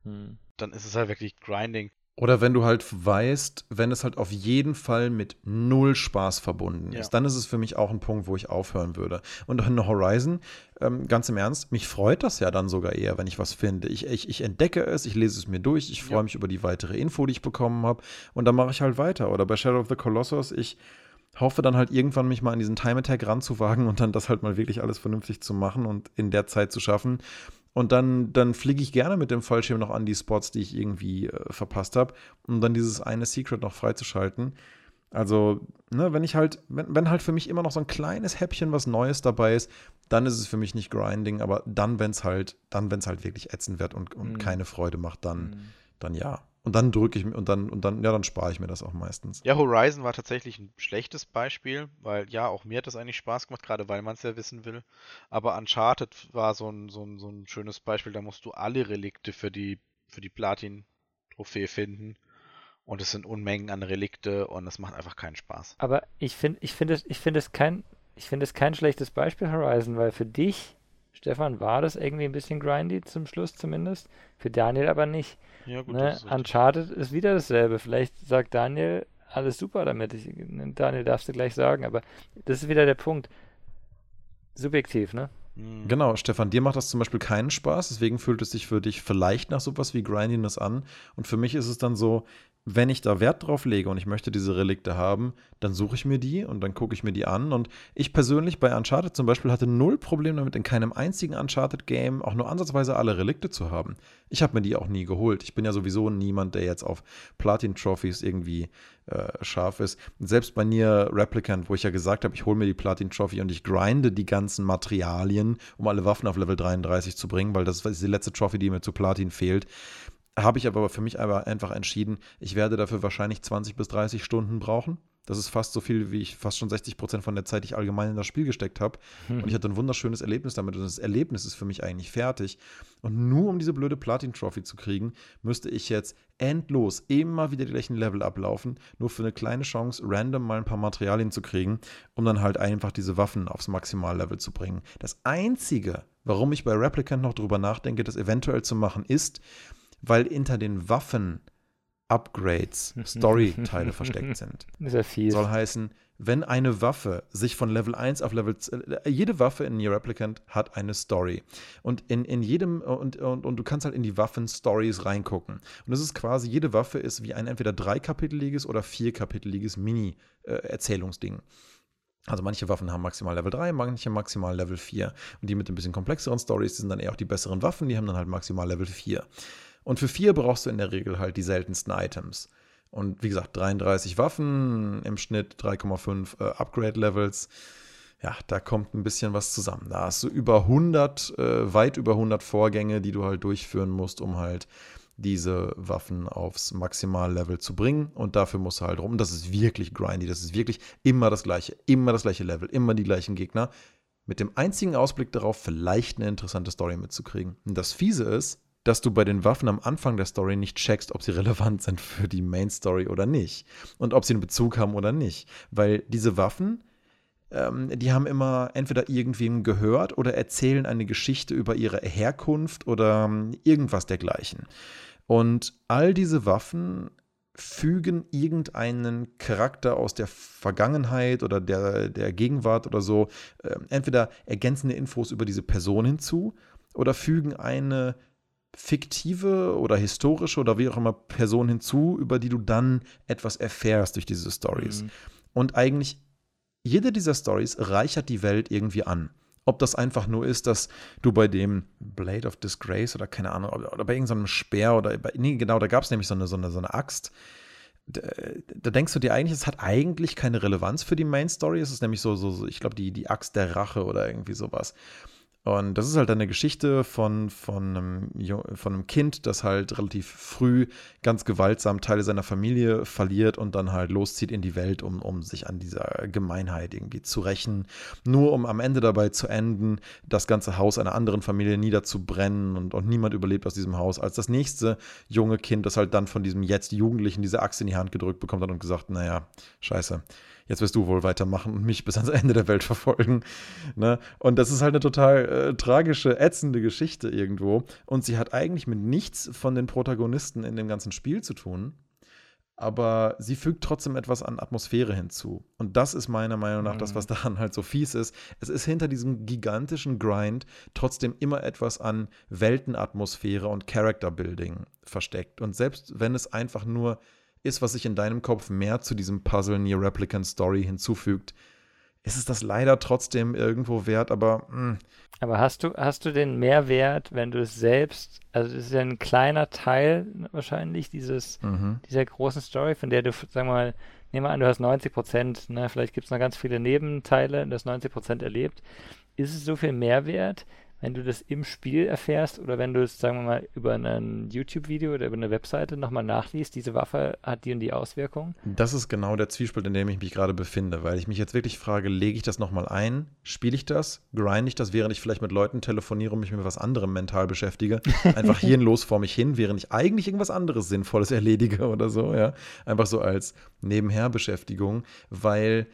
Speaker 3: hm. dann ist es halt wirklich Grinding.
Speaker 1: Oder wenn du halt weißt, wenn es halt auf jeden Fall mit null Spaß verbunden ist, ja. dann ist es für mich auch ein Punkt, wo ich aufhören würde. Und in Horizon, ähm, ganz im Ernst, mich freut das ja dann sogar eher, wenn ich was finde. Ich, ich, ich entdecke es, ich lese es mir durch, ich freue ja. mich über die weitere Info, die ich bekommen habe und dann mache ich halt weiter. Oder bei Shadow of the Colossus, ich hoffe dann halt irgendwann mich mal an diesen Time Attack ranzuwagen und dann das halt mal wirklich alles vernünftig zu machen und in der Zeit zu schaffen. Und dann, dann fliege ich gerne mit dem Fallschirm noch an die Spots, die ich irgendwie äh, verpasst habe, um dann dieses eine Secret noch freizuschalten. Also, ne, wenn ich halt, wenn, wenn halt für mich immer noch so ein kleines Häppchen was Neues dabei ist, dann ist es für mich nicht Grinding, aber dann, wenn es halt, dann, wenn es halt wirklich ätzend wird und, und mhm. keine Freude macht, dann, mhm. dann ja. Und dann drücke ich mir und dann und dann ja, dann spare ich mir das auch meistens.
Speaker 3: Ja, Horizon war tatsächlich ein schlechtes Beispiel, weil ja, auch mir hat das eigentlich Spaß gemacht, gerade weil man es ja wissen will. Aber Uncharted war so ein, so ein, so ein schönes Beispiel, da musst du alle Relikte für die für die Platin-Trophäe finden. Und es sind Unmengen an Relikte und es macht einfach keinen Spaß.
Speaker 2: Aber ich finde ich finde es, ich finde es kein, ich finde es kein schlechtes Beispiel, Horizon, weil für dich Stefan, war das irgendwie ein bisschen grindy zum Schluss zumindest. Für Daniel aber nicht. Ja, gut, ne? ist Uncharted ist wieder dasselbe. Vielleicht sagt Daniel, alles super damit. Ich, Daniel darfst du gleich sagen, aber das ist wieder der Punkt. Subjektiv, ne?
Speaker 1: Mhm. Genau, Stefan, dir macht das zum Beispiel keinen Spaß, deswegen fühlt es sich für dich vielleicht nach sowas wie Grindiness an. Und für mich ist es dann so, wenn ich da Wert drauf lege und ich möchte diese Relikte haben, dann suche ich mir die und dann gucke ich mir die an. Und ich persönlich bei Uncharted zum Beispiel hatte null Problem damit, in keinem einzigen Uncharted-Game auch nur ansatzweise alle Relikte zu haben. Ich habe mir die auch nie geholt. Ich bin ja sowieso niemand, der jetzt auf Platin-Trophies irgendwie äh, scharf ist. Selbst bei Nier Replicant, wo ich ja gesagt habe, ich hole mir die Platin-Trophy und ich grinde die ganzen Materialien, um alle Waffen auf Level 33 zu bringen, weil das ist die letzte Trophy, die mir zu Platin fehlt habe ich aber für mich aber einfach entschieden, ich werde dafür wahrscheinlich 20 bis 30 Stunden brauchen. Das ist fast so viel, wie ich fast schon 60 Prozent von der Zeit, die ich allgemein in das Spiel gesteckt habe. Hm. Und ich hatte ein wunderschönes Erlebnis damit. Und das Erlebnis ist für mich eigentlich fertig. Und nur um diese blöde Platin-Trophy zu kriegen, müsste ich jetzt endlos immer wieder die gleichen Level ablaufen, nur für eine kleine Chance, random mal ein paar Materialien zu kriegen, um dann halt einfach diese Waffen aufs Maximallevel zu bringen. Das Einzige, warum ich bei Replicant noch drüber nachdenke, das eventuell zu machen, ist, weil hinter den Waffen Upgrades, Story-Teile versteckt sind.
Speaker 2: Sehr viel.
Speaker 1: Soll heißen, wenn eine Waffe sich von Level 1 auf Level 2, äh, jede Waffe in Nier Replicant hat eine Story. Und in, in jedem, und, und, und du kannst halt in die Waffen-Stories reingucken. Und das ist quasi, jede Waffe ist wie ein entweder dreikapiteliges oder vierkapiteliges Mini-Erzählungsding. Äh, Also manche Waffen haben maximal Level 3, manche maximal Level 4. Und die mit ein bisschen komplexeren Stories sind dann eher auch die besseren Waffen, die haben dann halt maximal Level 4. Und für 4 brauchst du in der Regel halt die seltensten Items. Und wie gesagt, 33 Waffen, im Schnitt 3,5 äh, Upgrade-Levels. Ja, da kommt ein bisschen was zusammen. Da hast du über 100, äh, weit über 100 Vorgänge, die du halt durchführen musst, um halt diese Waffen aufs Maximallevel zu bringen. Und dafür musst du halt rum. Das ist wirklich grindy. Das ist wirklich immer das gleiche. Immer das gleiche Level. Immer die gleichen Gegner. Mit dem einzigen Ausblick darauf, vielleicht eine interessante Story mitzukriegen. Und das Fiese ist, dass du bei den Waffen am Anfang der Story nicht checkst, ob sie relevant sind für die Main Story oder nicht. Und ob sie einen Bezug haben oder nicht. Weil diese Waffen, ähm, die haben immer entweder irgendwem gehört oder erzählen eine Geschichte über ihre Herkunft oder ähm, irgendwas dergleichen. Und all diese Waffen fügen irgendeinen Charakter aus der Vergangenheit oder der, der Gegenwart oder so, äh, entweder ergänzende Infos über diese Person hinzu oder fügen eine fiktive oder historische oder wie auch immer Person hinzu, über die du dann etwas erfährst durch diese Stories. Mhm. Und eigentlich jede dieser Stories reichert die Welt irgendwie an. Ob das einfach nur ist, dass du bei dem Blade of Disgrace oder keine Ahnung, oder bei irgendeinem Speer oder bei, nee, genau, da gab es nämlich so eine, so eine, so eine Axt. Da, da, denkst du dir eigentlich, es hat eigentlich keine Relevanz für die Main Story. Es ist nämlich so, so, so ich glaube, die, die Axt der Rache oder irgendwie sowas. Und das ist halt eine Geschichte von, von, einem, von einem Kind, das halt relativ früh ganz gewaltsam Teile seiner Familie verliert und dann halt loszieht in die Welt, um, um sich an dieser Gemeinheit irgendwie zu rächen. Nur um am Ende dabei zu enden, das ganze Haus einer anderen Familie niederzubrennen und, und niemand überlebt aus diesem Haus, als das nächste junge Kind, das halt dann von diesem jetzt Jugendlichen diese Axt in die Hand gedrückt bekommt hat und gesagt, naja, scheiße jetzt wirst du wohl weitermachen und mich bis ans Ende der Welt verfolgen. Ne? Und das ist halt eine total äh, tragische, ätzende Geschichte irgendwo. Und sie hat eigentlich mit nichts von den Protagonisten in dem ganzen Spiel zu tun. Aber sie fügt trotzdem etwas an Atmosphäre hinzu. Und das ist meiner Meinung nach mhm. das, was daran halt so fies ist. Es ist hinter diesem gigantischen Grind trotzdem immer etwas an Weltenatmosphäre und Character Building versteckt. Und selbst wenn es einfach nur ist, was sich in deinem Kopf mehr zu diesem Puzzle Near Replicant Story hinzufügt, ist es das leider trotzdem irgendwo wert, aber. Mh. Hm.
Speaker 2: Aber hast du, hast du den Mehrwert, wenn du es selbst, also das ist ja ein kleiner Teil wahrscheinlich dieses, mhm. dieser großen Story, von der du, sag mal, nehmen wir an, du hast 90 Prozent, ne, vielleicht gibt es noch ganz viele Nebenteile, das 90 Prozent erlebt. Ist es so viel Mehrwert, wenn du das im Spiel erfährst oder wenn du es, sagen wir mal, über ein YouTube-Video oder über eine Webseite nochmal nachliest, diese Waffe hat die und die Auswirkung?
Speaker 1: Das ist genau der Zwiespalt, in dem ich mich gerade befinde, weil ich mich jetzt wirklich frage, lege ich das nochmal ein, spiele ich das, grind ich das, während ich vielleicht mit Leuten telefoniere und mich mit was anderem mental beschäftige, einfach hirnlos vor mich hin, während ich eigentlich irgendwas anderes Sinnvolles erledige oder so, ja, einfach so als Nebenherbeschäftigung, weil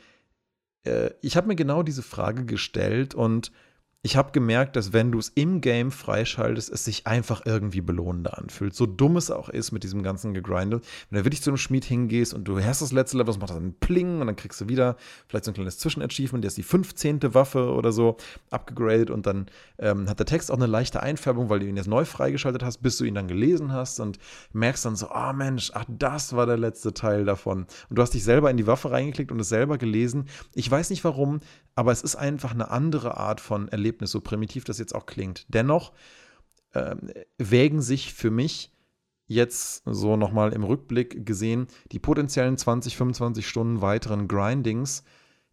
Speaker 1: äh, ich habe mir genau diese Frage gestellt und ich habe gemerkt, dass wenn du es im Game freischaltest, es sich einfach irgendwie belohnender anfühlt. So dumm es auch ist mit diesem ganzen Gegrindel. Wenn du wirklich zu einem Schmied hingehst und du hast das letzte Level, das macht dann Pling und dann kriegst du wieder vielleicht so ein kleines Zwischenachievement, der ist die 15. Waffe oder so abgegradet und dann ähm, hat der Text auch eine leichte Einfärbung, weil du ihn jetzt neu freigeschaltet hast, bis du ihn dann gelesen hast und merkst dann so, oh Mensch, ach, das war der letzte Teil davon. Und du hast dich selber in die Waffe reingeklickt und es selber gelesen. Ich weiß nicht warum, aber es ist einfach eine andere Art von Erlebnis Erlebnis, so primitiv das jetzt auch klingt. Dennoch äh, wägen sich für mich jetzt so nochmal im Rückblick gesehen die potenziellen 20, 25 Stunden weiteren Grindings,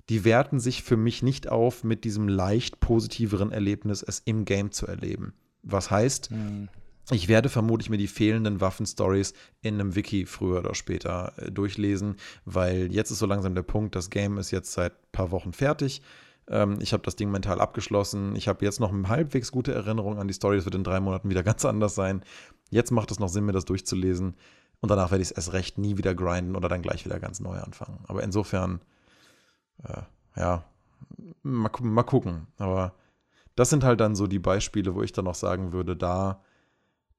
Speaker 1: die werten sich für mich nicht auf mit diesem leicht positiveren Erlebnis, es im Game zu erleben. Was heißt, mhm. Ich werde vermutlich mir die fehlenden Waffenstories in einem Wiki früher oder später äh, durchlesen, weil jetzt ist so langsam der Punkt, das Game ist jetzt seit ein paar Wochen fertig. Ähm, ich habe das Ding mental abgeschlossen. Ich habe jetzt noch eine halbwegs gute Erinnerung an die Story. Das wird in drei Monaten wieder ganz anders sein. Jetzt macht es noch Sinn, mir das durchzulesen. Und danach werde ich es erst recht nie wieder grinden oder dann gleich wieder ganz neu anfangen. Aber insofern, äh, ja, mal, mal gucken. Aber das sind halt dann so die Beispiele, wo ich dann noch sagen würde, da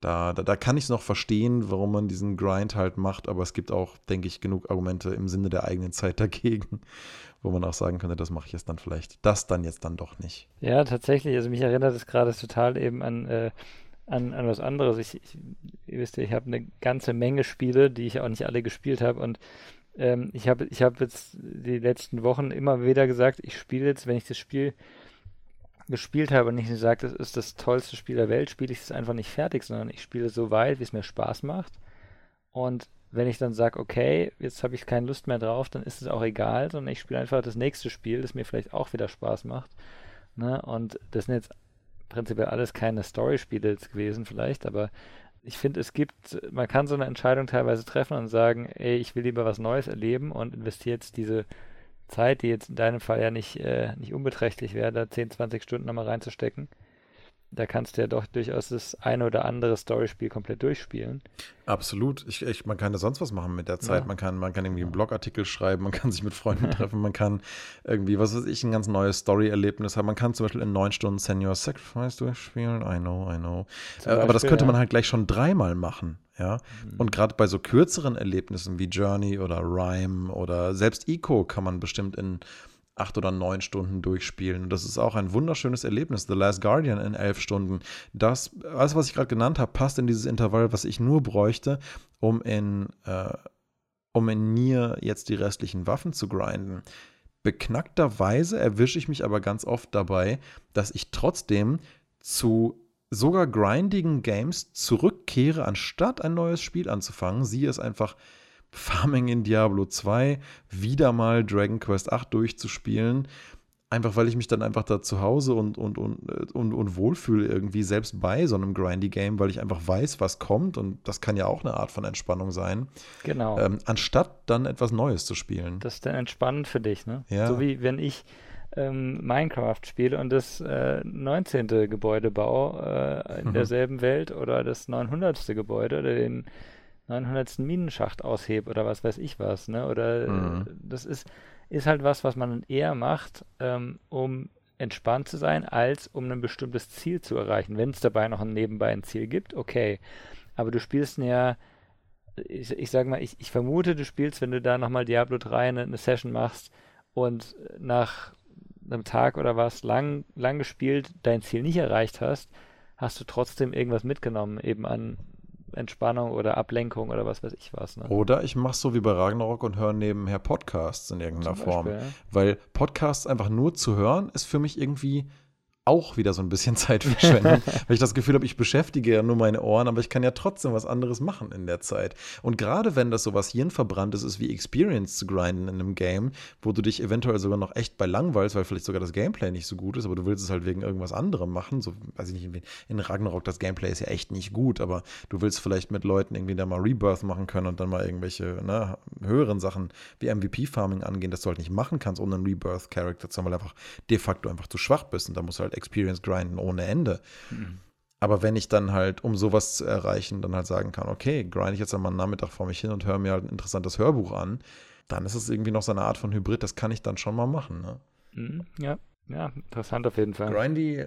Speaker 1: da, da, da kann ich es noch verstehen, warum man diesen Grind halt macht, aber es gibt auch, denke ich, genug Argumente im Sinne der eigenen Zeit dagegen, wo man auch sagen könnte, das mache ich jetzt dann vielleicht, das dann jetzt dann doch nicht.
Speaker 2: Ja, tatsächlich, also mich erinnert es gerade total eben an, äh, an, an was anderes. Ich, ich, ihr wisst ja, ich habe eine ganze Menge Spiele, die ich auch nicht alle gespielt habe und ähm, ich habe ich hab jetzt die letzten Wochen immer wieder gesagt, ich spiele jetzt, wenn ich das Spiel gespielt habe und nicht gesagt, das ist das tollste Spiel der Welt, spiele ich es einfach nicht fertig, sondern ich spiele so weit, wie es mir Spaß macht. Und wenn ich dann sage, okay, jetzt habe ich keine Lust mehr drauf, dann ist es auch egal, sondern ich spiele einfach das nächste Spiel, das mir vielleicht auch wieder Spaß macht. Ne? Und das sind jetzt prinzipiell alles keine Story-Spiele gewesen vielleicht, aber ich finde, es gibt, man kann so eine Entscheidung teilweise treffen und sagen, ey, ich will lieber was Neues erleben und investiere jetzt diese Zeit, die jetzt in deinem Fall ja nicht, äh, nicht unbeträchtlich wäre, da 10, 20 Stunden nochmal reinzustecken da kannst du ja doch durchaus das eine oder andere Storyspiel komplett durchspielen.
Speaker 1: Absolut. Ich, ich, man kann ja sonst was machen mit der Zeit. Ja. Man, kann, man kann irgendwie einen Blogartikel schreiben, man kann sich mit Freunden treffen, man kann irgendwie, was weiß ich, ein ganz neues Story-Erlebnis haben. Man kann zum Beispiel in neun Stunden Senior Sacrifice durchspielen. I know, I know. Äh, Beispiel, aber das könnte man halt gleich schon dreimal machen. Ja, mhm. und gerade bei so kürzeren Erlebnissen wie Journey oder Rhyme oder selbst Eco kann man bestimmt in acht oder neun Stunden durchspielen. Und das ist auch ein wunderschönes Erlebnis. The Last Guardian in elf Stunden. Das, alles, was ich gerade genannt habe, passt in dieses Intervall, was ich nur bräuchte, um in, äh, um in Nier jetzt die restlichen Waffen zu grinden. Beknackterweise erwische ich mich aber ganz oft dabei, dass ich trotzdem zu sogar grindigen Games zurückkehre, anstatt ein neues Spiel anzufangen. Sie es einfach Farming in Diablo 2, wieder mal Dragon Quest 8 durchzuspielen. Einfach weil ich mich dann einfach da zu Hause und, und, und, äh, und, und wohlfühle irgendwie, selbst bei so einem Grindy-Game, weil ich einfach weiß, was kommt und das kann ja auch eine Art von Entspannung sein.
Speaker 2: Genau.
Speaker 1: Ähm, anstatt dann etwas Neues zu spielen.
Speaker 2: Das ist dann entspannend für dich, ne?
Speaker 1: Ja.
Speaker 2: So wie wenn ich ähm, Minecraft spiele und das äh, 19. Gebäude baue äh, in mhm. derselben Welt oder das 900. Gebäude oder den 900. Minenschacht aushebe oder was weiß ich was, ne? Oder mhm. das ist, ist halt was, was man eher macht, ähm, um entspannt zu sein, als um ein bestimmtes Ziel zu erreichen. Wenn es dabei noch ein nebenbei ein Ziel gibt, okay. Aber du spielst ja, ich, ich sag mal, ich, ich vermute, du spielst, wenn du da nochmal Diablo 3 eine, eine Session machst und nach einem Tag oder was lang, lang gespielt, dein Ziel nicht erreicht hast, hast du trotzdem irgendwas mitgenommen, eben an Entspannung oder Ablenkung oder was weiß ich was. Ne?
Speaker 1: Oder ich mache so wie bei Ragnarok und höre nebenher Podcasts in irgendeiner Beispiel, Form. Ja. Weil Podcasts einfach nur zu hören, ist für mich irgendwie auch wieder so ein bisschen Zeitverschwendung, weil ich das Gefühl habe, ich beschäftige ja nur meine Ohren, aber ich kann ja trotzdem was anderes machen in der Zeit. Und gerade wenn das so was hirnverbranntes ist, wie Experience zu grinden in einem Game, wo du dich eventuell sogar noch echt bei langweilst, weil vielleicht sogar das Gameplay nicht so gut ist, aber du willst es halt wegen irgendwas anderem machen, so weiß ich nicht, in Ragnarok das Gameplay ist ja echt nicht gut, aber du willst vielleicht mit Leuten irgendwie da mal Rebirth machen können und dann mal irgendwelche ne, höheren Sachen wie MVP-Farming angehen, dass du halt nicht machen kannst, ohne einen Rebirth-Charakter zu haben, weil einfach de facto einfach zu schwach bist und da musst du halt Experience grinden ohne Ende. Mhm. Aber wenn ich dann halt, um sowas zu erreichen, dann halt sagen kann, okay, grind ich jetzt einmal einen Nachmittag vor mich hin und höre mir halt ein interessantes Hörbuch an, dann ist es irgendwie noch so eine Art von Hybrid, das kann ich dann schon mal machen. Ne?
Speaker 2: Mhm, ja. Ja, interessant auf jeden Fall.
Speaker 1: Grindy,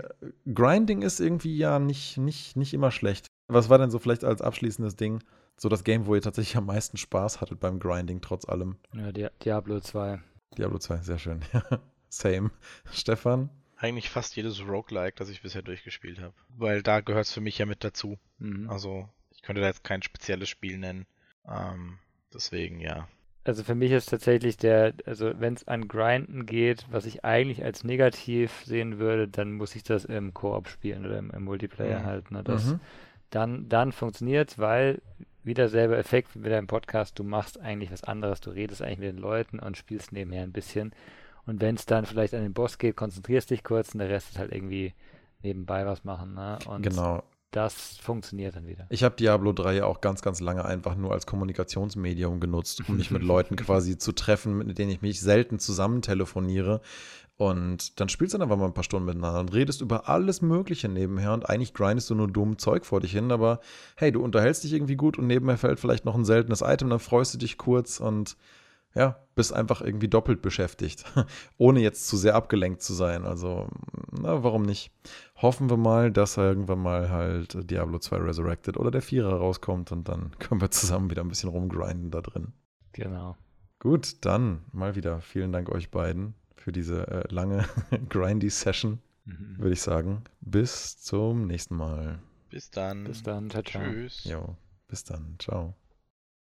Speaker 1: Grinding ist irgendwie ja nicht, nicht, nicht immer schlecht. Was war denn so vielleicht als abschließendes Ding so das Game, wo ihr tatsächlich am meisten Spaß hattet beim Grinding, trotz allem?
Speaker 2: Ja, Diablo 2.
Speaker 1: Diablo 2, sehr schön. Same. Stefan?
Speaker 3: Eigentlich fast jedes Roguelike, das ich bisher durchgespielt habe. Weil da gehört es für mich ja mit dazu. Mhm. Also ich könnte da jetzt kein spezielles Spiel nennen. Ähm, deswegen ja.
Speaker 2: Also für mich ist tatsächlich der, also wenn es an Grinden geht, was ich eigentlich als negativ sehen würde, dann muss ich das im Koop spielen oder im, im Multiplayer mhm. halt. Ne? Das, mhm. Dann, dann funktioniert weil wieder selber Effekt wie bei deinem Podcast, du machst eigentlich was anderes, du redest eigentlich mit den Leuten und spielst nebenher ein bisschen. Und wenn es dann vielleicht an den Boss geht, konzentrierst dich kurz und der Rest ist halt irgendwie nebenbei was machen. Ne? Und
Speaker 1: genau.
Speaker 2: Das funktioniert dann wieder.
Speaker 1: Ich habe Diablo 3 ja auch ganz, ganz lange einfach nur als Kommunikationsmedium genutzt, um mich mit Leuten quasi zu treffen, mit denen ich mich selten zusammen telefoniere. Und dann spielst du dann einfach mal ein paar Stunden miteinander und redest über alles Mögliche nebenher und eigentlich grindest du nur dumm Zeug vor dich hin, aber hey, du unterhältst dich irgendwie gut und nebenher fällt vielleicht noch ein seltenes Item, dann freust du dich kurz und ja, bist einfach irgendwie doppelt beschäftigt, ohne jetzt zu sehr abgelenkt zu sein. Also, na, warum nicht? Hoffen wir mal, dass irgendwann mal halt Diablo 2 Resurrected oder der Vierer rauskommt und dann können wir zusammen wieder ein bisschen rumgrinden da drin.
Speaker 2: Genau.
Speaker 1: Gut, dann mal wieder vielen Dank euch beiden für diese äh, lange grindy Session, mhm. würde ich sagen. Bis zum nächsten Mal.
Speaker 3: Bis dann.
Speaker 2: Bis dann. Ciao, ciao.
Speaker 3: Tschüss.
Speaker 1: Jo, bis dann. Ciao.